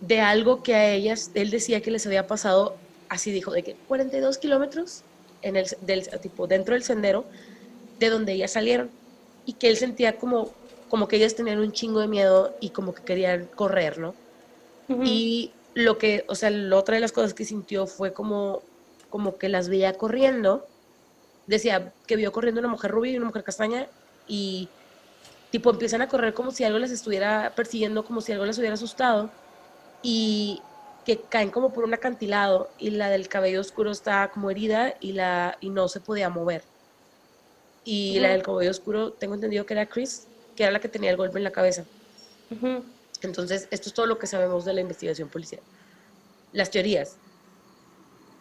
de algo que a ellas, él decía que les había pasado, así dijo, de que 42 kilómetros en el, del, tipo, dentro del sendero de donde ellas salieron y que él sentía como, como que ellas tenían un chingo de miedo y como que querían correr, ¿no? Y lo que, o sea, la otra de las cosas que sintió fue como, como que las veía corriendo. Decía que vio corriendo una mujer rubia y una mujer castaña y tipo empiezan a correr como si algo les estuviera persiguiendo, como si algo les hubiera asustado y que caen como por un acantilado y la del cabello oscuro está como herida y, la, y no se podía mover. Y la del cabello oscuro, tengo entendido que era Chris, que era la que tenía el golpe en la cabeza. Entonces, esto es todo lo que sabemos de la investigación policial. Las teorías.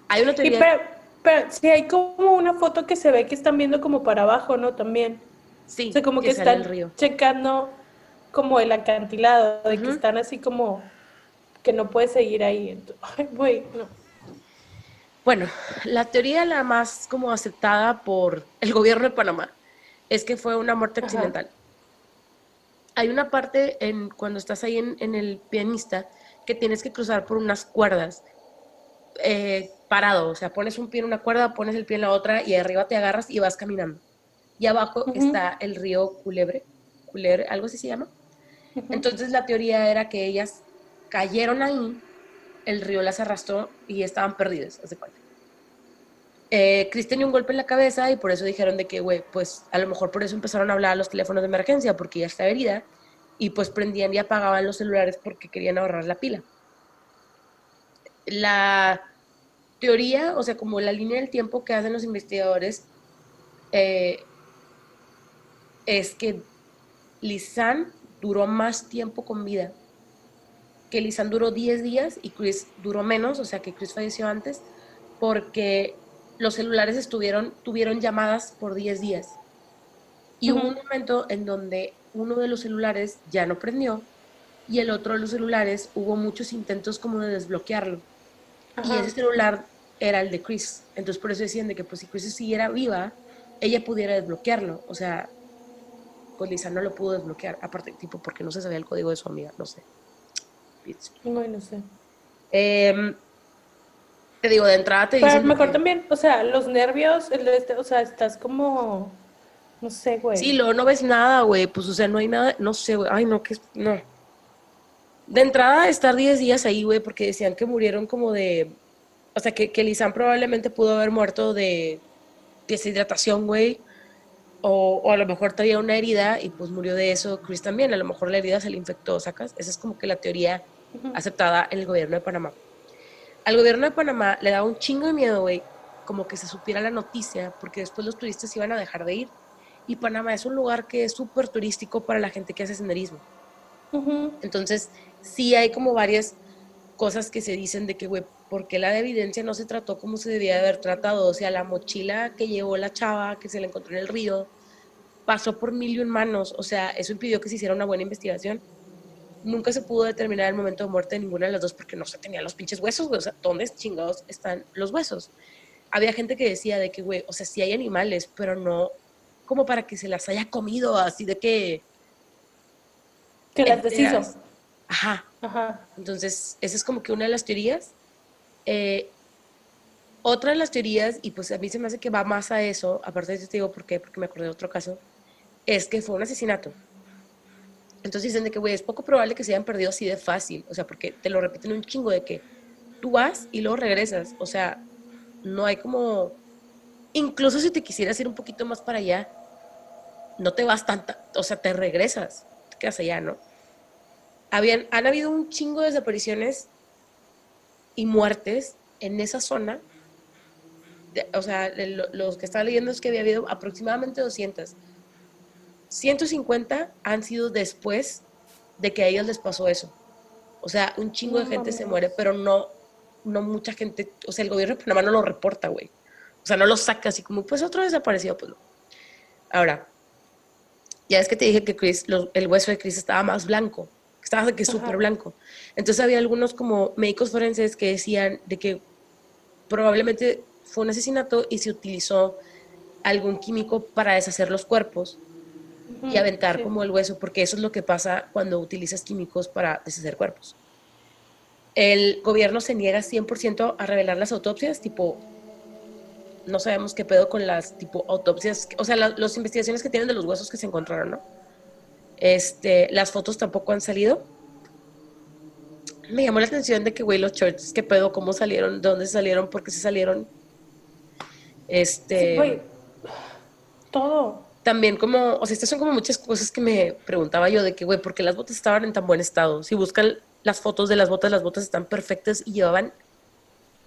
Hay una teoría... Pero sí hay como una foto que se ve que están viendo como para abajo, ¿no? También. Sí. O sea, como que, están checando como el acantilado, de que están así como que no puede seguir ahí. Ay, güey, no. Bueno, la teoría la más como aceptada por el gobierno de Panamá es que fue una muerte accidental. Hay una parte en cuando estás ahí en, el pianista que tienes que cruzar por unas cuerdas eh, parado, o sea, pones un pie en una cuerda, pones el pie en la otra y arriba te agarras y vas caminando. Y abajo está el río Culebre, Culebre, algo así se llama. Entonces la teoría era que ellas cayeron ahí, el río las arrastró y estaban perdidas, hace cuenta. Eh, Chris tenía un golpe en la cabeza y por eso dijeron de que, güey, pues a lo mejor por eso empezaron a hablar a los teléfonos de emergencia, porque ya estaba herida, y pues prendían y apagaban los celulares porque querían ahorrar la pila. La teoría, o sea, como la línea del tiempo que hacen los investigadores, eh, es que Lisan duró más tiempo con vida que Lisan duró 10 días y Chris duró menos, o sea que Chris falleció antes, porque los celulares estuvieron, tuvieron llamadas por 10 días. Y hubo un momento en donde uno de los celulares ya no prendió y el otro de los celulares hubo muchos intentos como de desbloquearlo. Y ese celular era el de Chris. Entonces por eso decían de que pues si Chris siguiera viva, ella pudiera desbloquearlo. O sea, pues Lisa no lo pudo desbloquear. Aparte, tipo, porque no se sabía el código de su amiga, no sé. No, no sé. Em, te digo, de entrada te Pero mejor también, o sea, los nervios, el de este, o sea, estás como, no sé, güey. Sí, luego no ves nada, güey, pues, o sea, no hay nada, no sé, güey, ay, no, que, no. De entrada, estar 10 días ahí, güey, porque decían que murieron como de, o sea, que, que probablemente pudo haber muerto de deshidratación, güey, o, o, a lo mejor traía una herida y pues murió de eso Chris también. A lo mejor la herida se le infectó, ¿sacas? Esa es como que la teoría aceptada en el gobierno de Panamá. Al gobierno de Panamá le daba un chingo de miedo, güey, como que se supiera la noticia, porque después los turistas iban a dejar de ir. Y Panamá es un lugar que es súper turístico para la gente que hace senderismo. Entonces, sí hay como varias cosas que se dicen de que, güey, ¿por qué la evidencia no se trató como se debía haber tratado? O sea, la mochila que llevó la chava, que se la encontró en el río, pasó por mil y un manos. O sea, eso impidió que se hiciera una buena investigación. Nunca se pudo determinar el momento de muerte de ninguna de las dos porque no se tenían los pinches huesos, güey. O sea, ¿dónde chingados están los huesos? Había gente que decía de que, güey, o sea, sí hay animales, pero no como para que se las haya comido, así de que... Que las deshizo. Ajá. Ajá. Entonces, esa es como que una de las teorías. Eh, otra de las teorías, y pues a mí se me hace que va más a eso, aparte de eso te digo por qué, porque me acordé de otro caso, es que fue un asesinato. Entonces dicen de que, güey, es poco probable que se hayan perdido así de fácil, o sea, porque te lo repiten un chingo de que tú vas y luego regresas, o sea, no hay como, incluso si te quisieras ir un poquito más para allá, no te vas tanta, o sea, te regresas, te quedas allá, ¿no? Habían, han habido un chingo de desapariciones y muertes en esa zona. o sea, los que estaba leyendo es que había habido aproximadamente 200 150 han sido después de que a ellos les pasó eso. O sea, un chingo de gente se muere, pero no, no mucha gente, o sea, el gobierno de Panamá no lo reporta, güey. O sea, no lo saca así como, pues otro desaparecido, pues no. Ahora, ya es que te dije que Chris, el hueso de Chris estaba más blanco, estaba de que súper blanco. Entonces había algunos como médicos forenses que decían de que probablemente fue un asesinato y se utilizó algún químico para deshacer los cuerpos y aventar como el hueso, porque eso es lo que pasa cuando utilizas químicos para deshacer cuerpos. El gobierno se niega 100% a revelar las autopsias, tipo, no sabemos qué pedo con las tipo autopsias, o sea, las investigaciones que tienen de los huesos que se encontraron, ¿no? Este, las fotos tampoco han salido. Me llamó la atención de que, güey, los shorts, qué pedo, cómo salieron, de dónde salieron, por qué se salieron. Este. todo también como, o sea, estas son como muchas cosas que me preguntaba yo de que, güey, ¿por qué las botas estaban en tan buen estado? Si buscan las fotos de las botas, las botas están perfectas y llevaban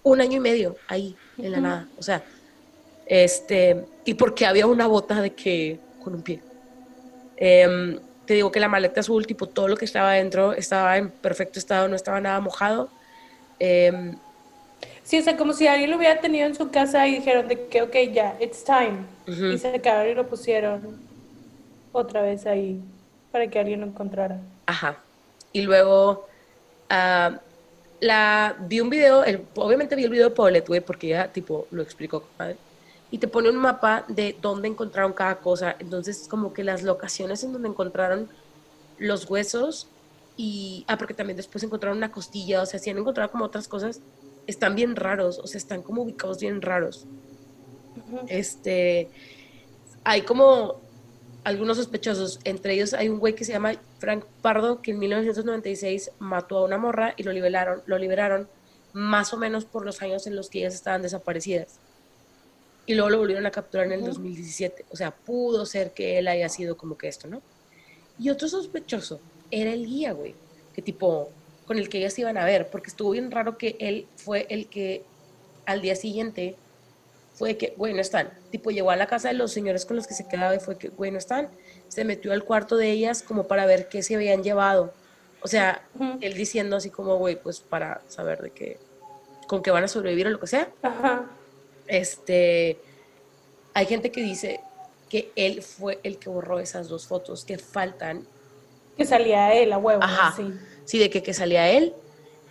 un año y medio ahí, en la nada. O sea, este, y porque había una bota de que, con un pie. Em, te digo que la maleta azul, tipo, todo lo que estaba dentro estaba en perfecto estado, no estaba nada mojado. Em, Sí, o sea, como si alguien lo hubiera tenido en su casa y dijeron de que, ok, ya, it's time. Y se acabaron y lo pusieron otra vez ahí para que alguien lo encontrara. Ajá. Y luego uh, la, vi un video, obviamente vi el video de Paulette, güey, porque ella, tipo, lo explicó, Y te pone un mapa de dónde encontraron cada cosa. Entonces, como que las locaciones en donde encontraron los huesos y, ah, porque también después encontraron una costilla, o sea, si han encontrado como otras cosas, están bien raros, o sea, están como ubicados bien raros. Este, hay como algunos sospechosos, entre ellos hay un güey que se llama Frank Pardo, que en 1996 mató a una morra y lo liberaron, lo liberaron más o menos por los años en los que ellas estaban desaparecidas. Y luego lo volvieron a capturar en el 2017. O sea, pudo ser que él haya sido como que esto, ¿no? Y otro sospechoso era el guía, güey, que tipo, con el que ellas iban a ver, porque estuvo bien raro que él fue el que al día siguiente fue que, güey, no están. Tipo, llegó a la casa de los señores con los que se quedaba y fue que, güey, no están. Se metió al cuarto de ellas como para ver qué se habían llevado. O sea, él diciendo así como, güey, pues para saber de qué, con qué van a sobrevivir o lo que sea. Ajá. Este, hay gente que dice que él fue el que borró esas dos fotos que faltan. Que salía él, a huevo. Ajá. Sí, sí de que, que salía él.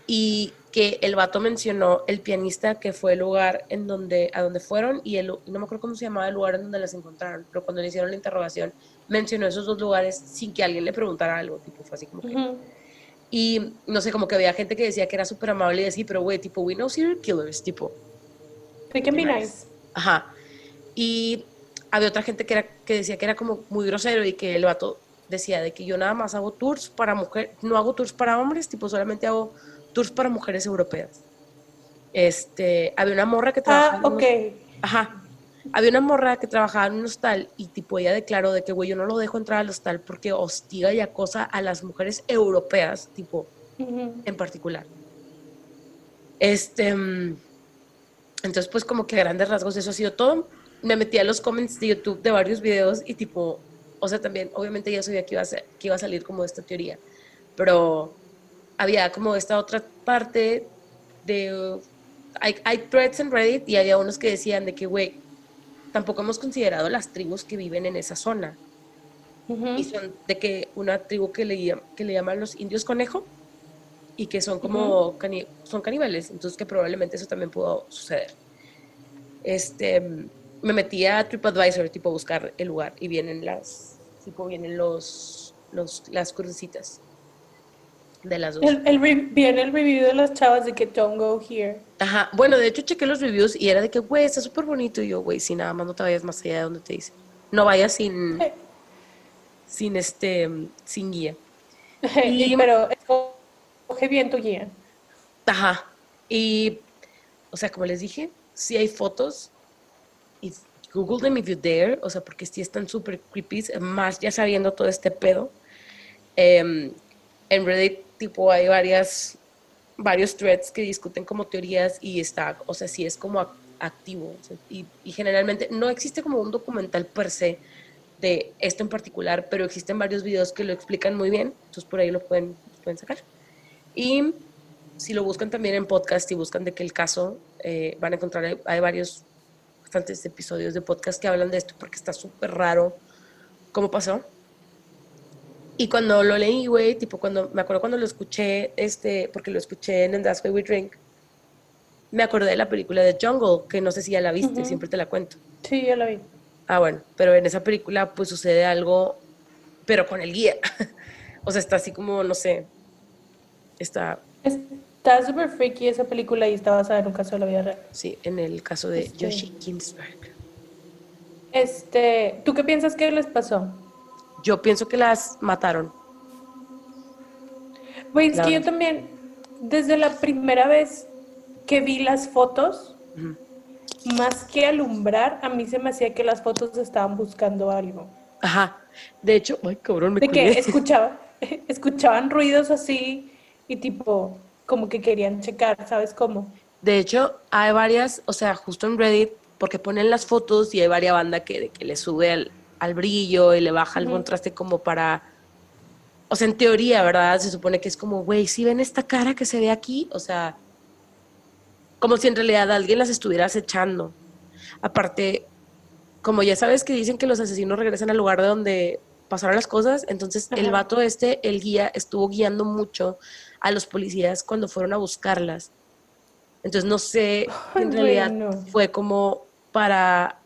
Y que el vato mencionó el pianista que fue el lugar en donde, a donde fueron y el, no me acuerdo cómo se llamaba el lugar en donde las encontraron, pero cuando le hicieron la interrogación mencionó esos dos lugares sin que alguien le preguntara algo, tipo, fue así como que... Y no sé, como que había gente que decía que era súper amable y así, pero güey, tipo, we know serial killers, tipo. They can be nice. Ajá. Y había otra gente que, era, que decía que era como muy grosero y que el vato decía de que yo nada más hago tours para mujeres, no hago tours para hombres, tipo, solamente hago tours para mujeres europeas. Este, había una morra que ah, trabajaba. Ah, ok. ajá. Había una morra que trabajaba en un hostal y tipo ella declaró de que, güey, yo no lo dejo entrar al hostal porque hostiga y acosa a las mujeres europeas, tipo, en particular. Este, mm, entonces pues como que a grandes rasgos eso ha sido todo. Me metí a los comments de YouTube de varios videos y tipo, o sea, también, obviamente ya sabía que iba a, ser, que iba a salir como esta teoría, pero había como esta otra parte de... Hay, hay threads en Reddit y había unos que decían de que, güey, tampoco hemos considerado las tribus que viven en esa zona. Y son de que una tribu que le, que le llaman los indios conejo y que son como son caníbales, entonces que probablemente eso también pudo suceder. Este, me metí a TripAdvisor, tipo buscar el lugar y vienen las, tipo vienen los, los las crucecitas de las dos. El, viene el review de las chavas de que don't go here. Ajá, bueno, de hecho chequé los reviews y era de que, güey, está súper bonito. Y yo, güey, si nada más no te vayas más allá de donde te dice. No vayas sin, sin este, sin guía. y, pero escoge bien tu guía. Ajá. Y, o sea, como les dije, si hay fotos. Y Google them if you dare. O sea, porque si están súper creepy. Más ya sabiendo todo este pedo. Eh, en Reddit tipo hay varias, varios threads que discuten como teorías y está, o sea, sí es como activo. y, generalmente no existe como un documental per se de esto en particular, pero existen varios videos que lo explican muy bien, entonces por ahí lo pueden, pueden sacar. Y si lo buscan también en podcast y buscan de que el caso, eh, van a encontrar, hay, varios, bastantes episodios de podcast que hablan de esto porque está súper raro cómo pasó. Y cuando lo leí, güey, tipo cuando, me acuerdo cuando lo escuché, este, porque lo escuché en el That's Way We Drink, me acordé de la película de Jungle, que no sé si ya la viste, siempre te la cuento. Sí, ya la vi. Ah, bueno, pero en esa película pues sucede algo, pero con el guía. o sea, está así como, no sé, está... Está súper freaky esa película y está basada en un caso de la vida real. Sí, en el caso de este Yoshi Ginsberg. Este, ¿tú qué piensas que les pasó? Yo pienso que las mataron. Pues es que yo también, desde la primera vez que vi las fotos, más que alumbrar, a mí se me hacía que las fotos estaban buscando algo. Ajá. De hecho, ay, cabrón, me De que escuchaba, escuchaban ruidos así y tipo, como que querían checar, ¿sabes cómo? De hecho, hay varias, o sea, justo en Reddit, porque ponen las fotos y hay varias bandas que, que le sube al, al brillo y le baja el contraste como para, o sea, en teoría, ¿verdad? Se supone que es como, güey, si ven esta cara que se ve aquí, o sea, como si en realidad alguien las estuviera acechando. Aparte, como ya sabes que dicen que los asesinos regresan al lugar de donde pasaron las cosas, entonces el vato este, el guía, estuvo guiando mucho a los policías cuando fueron a buscarlas. Entonces no sé, en realidad fue como para,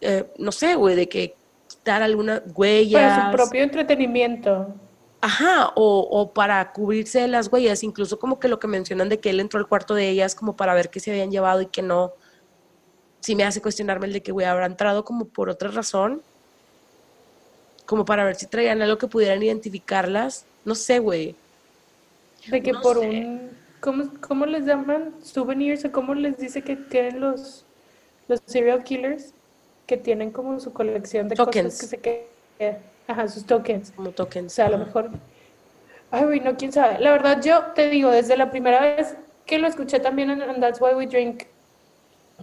eh, no sé, güey, de que quitar alguna huella. Para su propio entretenimiento. Ajá, o, o, para cubrirse de las huellas, incluso como que lo que mencionan de que él entró al cuarto de ellas como para ver qué se habían llevado y que no, sí me hace cuestionarme el de que, güey, habrá entrado como por otra razón como para ver si traían algo que pudieran identificarlas. No sé, güey. De que por un... ¿cómo, les llaman? ¿Souvenirs? ¿O cómo les dice que tienen los, los serial killers? Que tienen como su colección de tokens. cosas que se quedan. Ajá, sus tokens. Como tokens. O sea, a lo mejor... Ay, no, quién sabe. La verdad, yo te digo, desde la primera vez que lo escuché también en That's Why We Drink,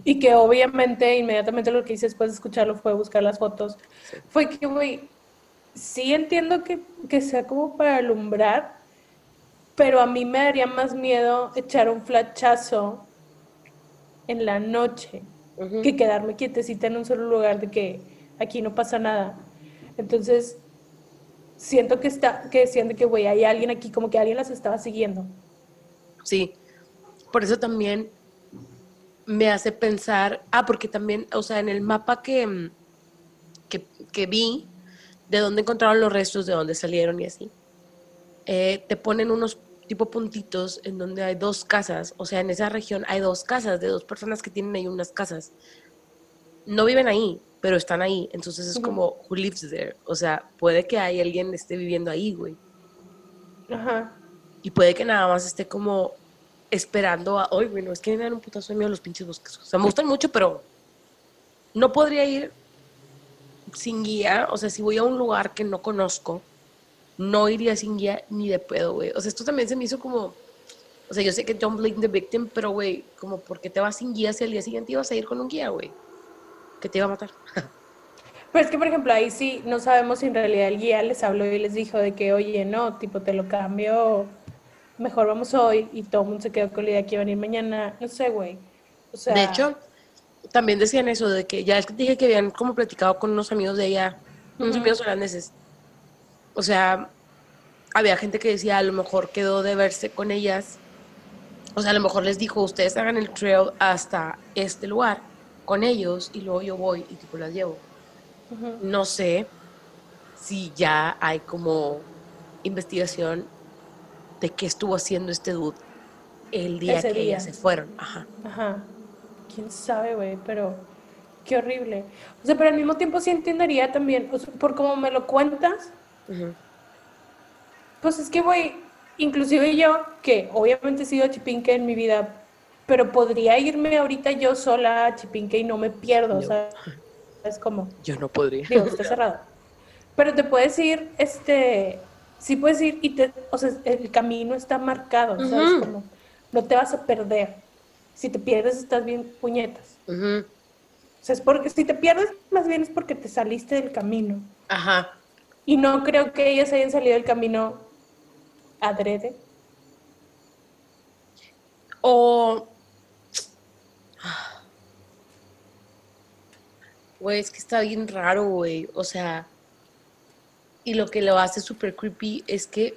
y que obviamente inmediatamente lo que hice después de escucharlo fue buscar las fotos, fue que, güey, sí entiendo que, sea como para alumbrar, pero a mí me daría más miedo echar un flachazo en la noche que quedarme quietecita en un solo lugar de que aquí no pasa nada. Entonces, siento que está, que siento que, güey, hay alguien aquí, como que alguien las estaba siguiendo. Sí, por eso también me hace pensar, ah, porque también, o sea, en el mapa que, que, que vi, de dónde encontraron los restos, de dónde salieron y así. Eh, te ponen unos tipo puntitos en donde hay dos casas, o sea, en esa región hay dos casas de dos personas que tienen ahí unas casas. No viven ahí, pero están ahí, entonces es como, who lives there? O sea, puede que hay alguien esté viviendo ahí, güey. Ajá. Y puede que nada más esté como esperando a, hoy, bueno, es que me dan un putazo de miedo los pinches bosques. O sea, me gustan mucho, pero no podría ir sin guía, o sea, si voy a un lugar que no conozco, no iría sin guía ni de pedo, güey. O sea, esto también se me hizo como, o sea, yo sé que don't blame the victim, pero, güey, como, porque te vas sin guía si al día siguiente ibas a ir con un guía, güey? Que te iba a matar. Pero es que, por ejemplo, ahí sí no sabemos si en realidad el guía les habló y les dijo de que, oye, no, tipo, te lo cambio, mejor vamos hoy, y todo el mundo se quedó con la idea que iba a venir mañana. No sé, güey. O sea, de hecho, también decían eso, de que ya es que dije que habían como platicado con unos amigos de ella, unos amigos holandeses. O sea, había gente que decía, a lo mejor quedó de verse con ellas. O sea, a lo mejor les dijo, ustedes hagan el trail hasta este lugar con ellos y luego yo voy y tipo las llevo. No sé si ya hay como investigación de qué estuvo haciendo este dude el día que ellas se fueron. Ajá. Ajá quién sabe, güey, pero qué horrible. O sea, pero al mismo tiempo sí entendería también, por cómo me lo cuentas, pues es que, güey, inclusive yo, que obviamente he sido chipinque en mi vida, pero podría irme ahorita yo sola a chipinque y no me pierdo, o sea, es como... Yo no podría. Digo, está cerrado. Pero te puedes ir, este, sí puedes ir y te, o sea, el camino está marcado, ¿sabes? Como, no te vas a perder si te pierdes estás bien puñetas. O sea, es porque si te pierdes, más bien es porque te saliste del camino. Ajá. Y no creo que ellas hayan salido del camino adrede. O. Güey, es que está bien raro, güey. O sea. Y lo que lo hace súper creepy es que.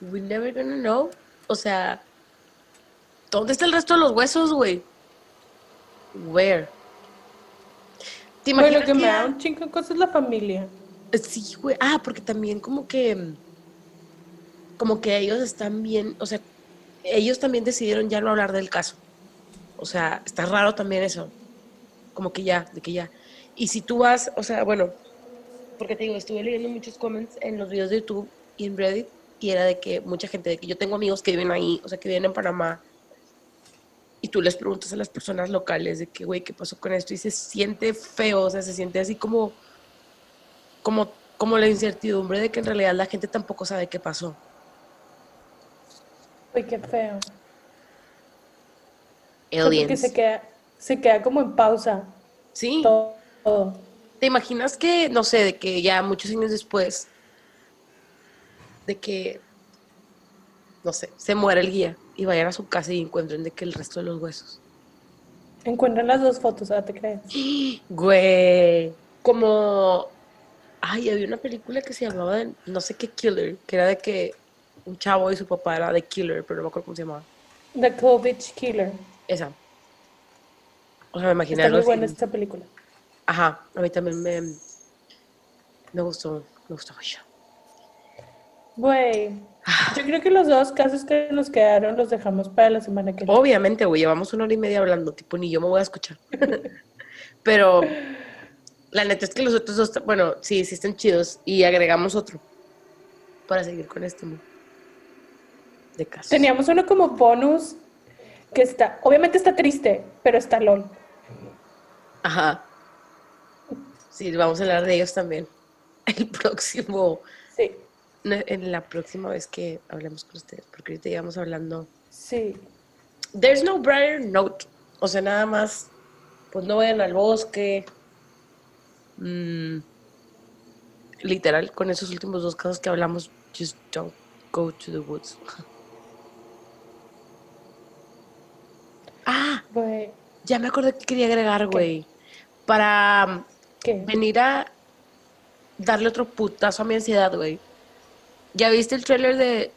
We never gonna know. O sea ¿Dónde está el resto de los huesos, güey? Where? ¿Te imaginas lo que, me da un chingo de cosas la familia. Sí, güey. Ah, porque también como que como que ellos están bien, o sea, ellos también decidieron ya no hablar del caso. O sea, está raro también eso. Como que ya, de que ya. Y si tú vas, o sea, bueno, porque te digo, estuve leyendo muchos comments en los videos de YouTube y en Reddit y era de que mucha gente, de que yo tengo amigos que viven ahí, o sea, que viven en Panamá y tú les preguntas a las personas locales de que, güey, ¿qué pasó con esto? Y se siente feo, o sea, se siente así como, como, como la incertidumbre de que en realidad la gente tampoco sabe qué pasó. Uy, qué feo. Aliens. Porque se queda, se queda como en pausa. Sí. Todo, ¿Te imaginas que, no sé, de que ya muchos años después, de que, no sé, se muere el guía y vayan a su casa y encuentren de que el resto de los huesos. Encuentran las dos fotos, ¿ah te crees? Güey, como ay, había una película que se llamaba de no sé qué killer, que era de que un chavo y su papá era de killer, pero no me acuerdo cómo se llamaba. The Clovich Killer. Esa. O sea, me imaginé Está muy buena esta película. Ajá, a mí también me, me gustó, me gustó mucho. Güey, ah. yo creo que los dos casos que nos quedaron los dejamos para la semana que viene. Obviamente, güey, llevamos una hora y media hablando, tipo, ni yo me voy a escuchar. Pero la neta es que los otros dos, bueno, sí, sí están chidos y agregamos otro para seguir con este de casos. Teníamos uno como bonus que está, obviamente está triste, pero está LOL. Ajá. Sí, vamos a hablar de ellos también. El próximo. Sí. En la próxima vez que hablemos con ustedes, porque ahorita íbamos hablando. Sí. There's no brighter note. O sea, nada más, pues no vayan al bosque. Mm, literal, con esos últimos dos casos que hablamos, just don't go to the woods. ah, ya me acordé que quería agregar, güey para venir a darle otro putazo a mi ansiedad, güey. ¿Ya viste el trailer de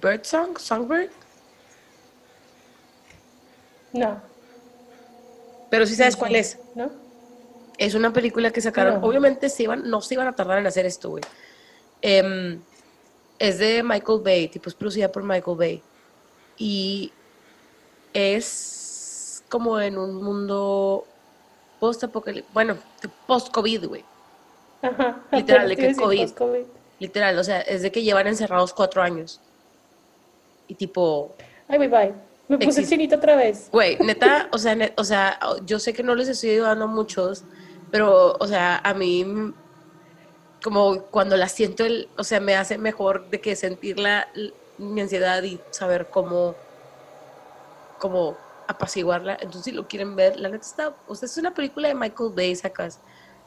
Bird Song, Songbird? No. Pero sí sabes cuál es. ¿No? Es una película que sacaron. Obviamente se iban, no se iban a tardar en hacer esto, güey. Em, es de Michael Bay, tipo es producida por Michael Bay. Y es como en un mundo post apocalipsis, bueno, post-COVID, güey. Ajá. Literal, de que COVID. Literal, o sea, es de que llevan encerrados cuatro años. Y tipo... Ay, bye bye. Me puse chinito otra vez. Güey, neta, o sea, o sea, yo sé que no les estoy ayudando a muchos, pero, o sea, a mí, como cuando la siento, el, o sea, me hace mejor de que sentir la, mi ansiedad y saber cómo, cómo apaciguarla. Entonces, si lo quieren ver, la neta está, o sea, es una película de Michael Bay, sacas.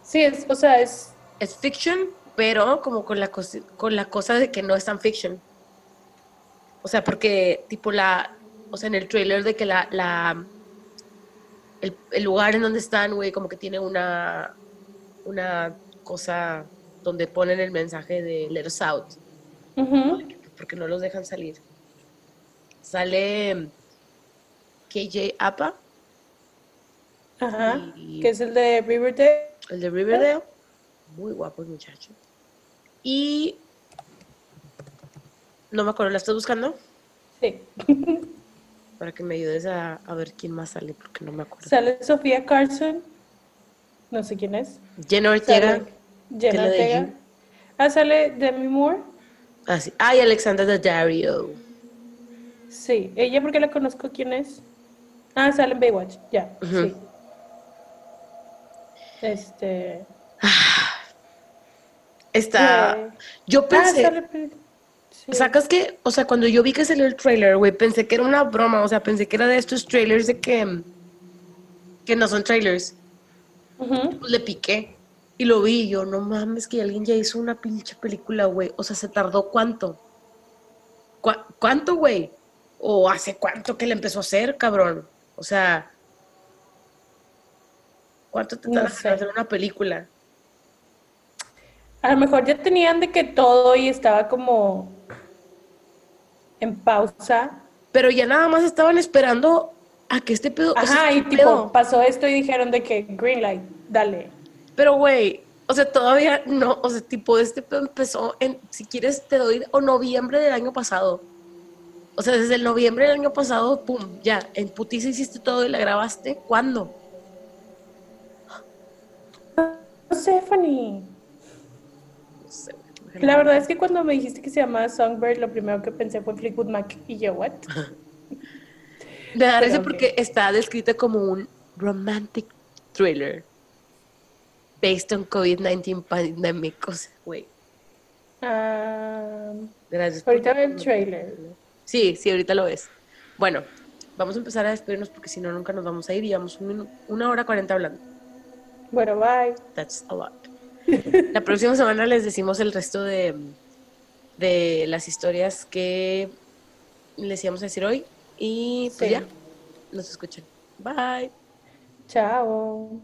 Sí, es, o sea, es... Es fiction, pero como con la, con la cosa de que no es tan fiction. O sea, porque tipo la, o sea, en el trailer de que la, la el, lugar en donde están, güey, como que tiene una, una cosa donde ponen el mensaje de let us out. porque no los dejan salir. Sale KJ Apa. Ajá. que es el de Riverdale. El de Riverdale. Muy guapo el muchacho. Y. No me acuerdo, ¿la estás buscando? Sí. Para que me ayudes a, ver quién más sale, porque no me acuerdo. Sale Sofía Carson. No sé quién es. Jenna Ortega. Jenna Ortega. Ah, sale Demi Moore. Ah, sí. Ah, y Alexandra Daddario. Sí, ella porque la conozco, ¿quién es? Ah, sale en Baywatch, ya, sí. Este. Está. Yo ah, ¿Sacas que? O sea, cuando yo vi que salió el trailer, güey, pensé que era una broma. O sea, pensé que era de estos trailers de que. que no son trailers. Le piqué. Y lo vi. Y yo, no mames, que alguien ya hizo una pinche película, güey. O sea, ¿se tardó cuánto? ¿Cuánto, güey? ¿O hace cuánto que le empezó a hacer, cabrón? O sea, ¿cuánto te tardas en hacer una película? A lo mejor ya tenían de que todo y estaba como en pausa. Pero ya nada más estaban esperando a que este pedo. Ajá, y tipo, pasó esto y dijeron de que green light, dale. Pero güey, o sea, todavía no, o sea, tipo, este pedo empezó en, si quieres, te doy, o noviembre del año pasado. O sea, desde el noviembre del año pasado, pum, ya, en putiza hiciste todo y la grabaste. ¿Cuándo? No sé, Fanny. No sé. La verdad es que cuando me dijiste que se llamaba Songbird, lo primero que pensé fue Fleetwood Mac y yo, ¿what? Me da porque está descrita como un romantic thriller based on COVID-19 pandemic. O sea, güey. Ah, ahorita veo el trailer. Sí, sí, ahorita lo ves. Bueno, vamos a empezar a despedirnos porque si no, nunca nos vamos a ir. Llevamos una hora cuarenta hablando. Bueno, bye. That's a lot. La próxima semana les decimos el resto de, de las historias que les íbamos a decir hoy Y pues ya, nos escuchan. Bye. Chao.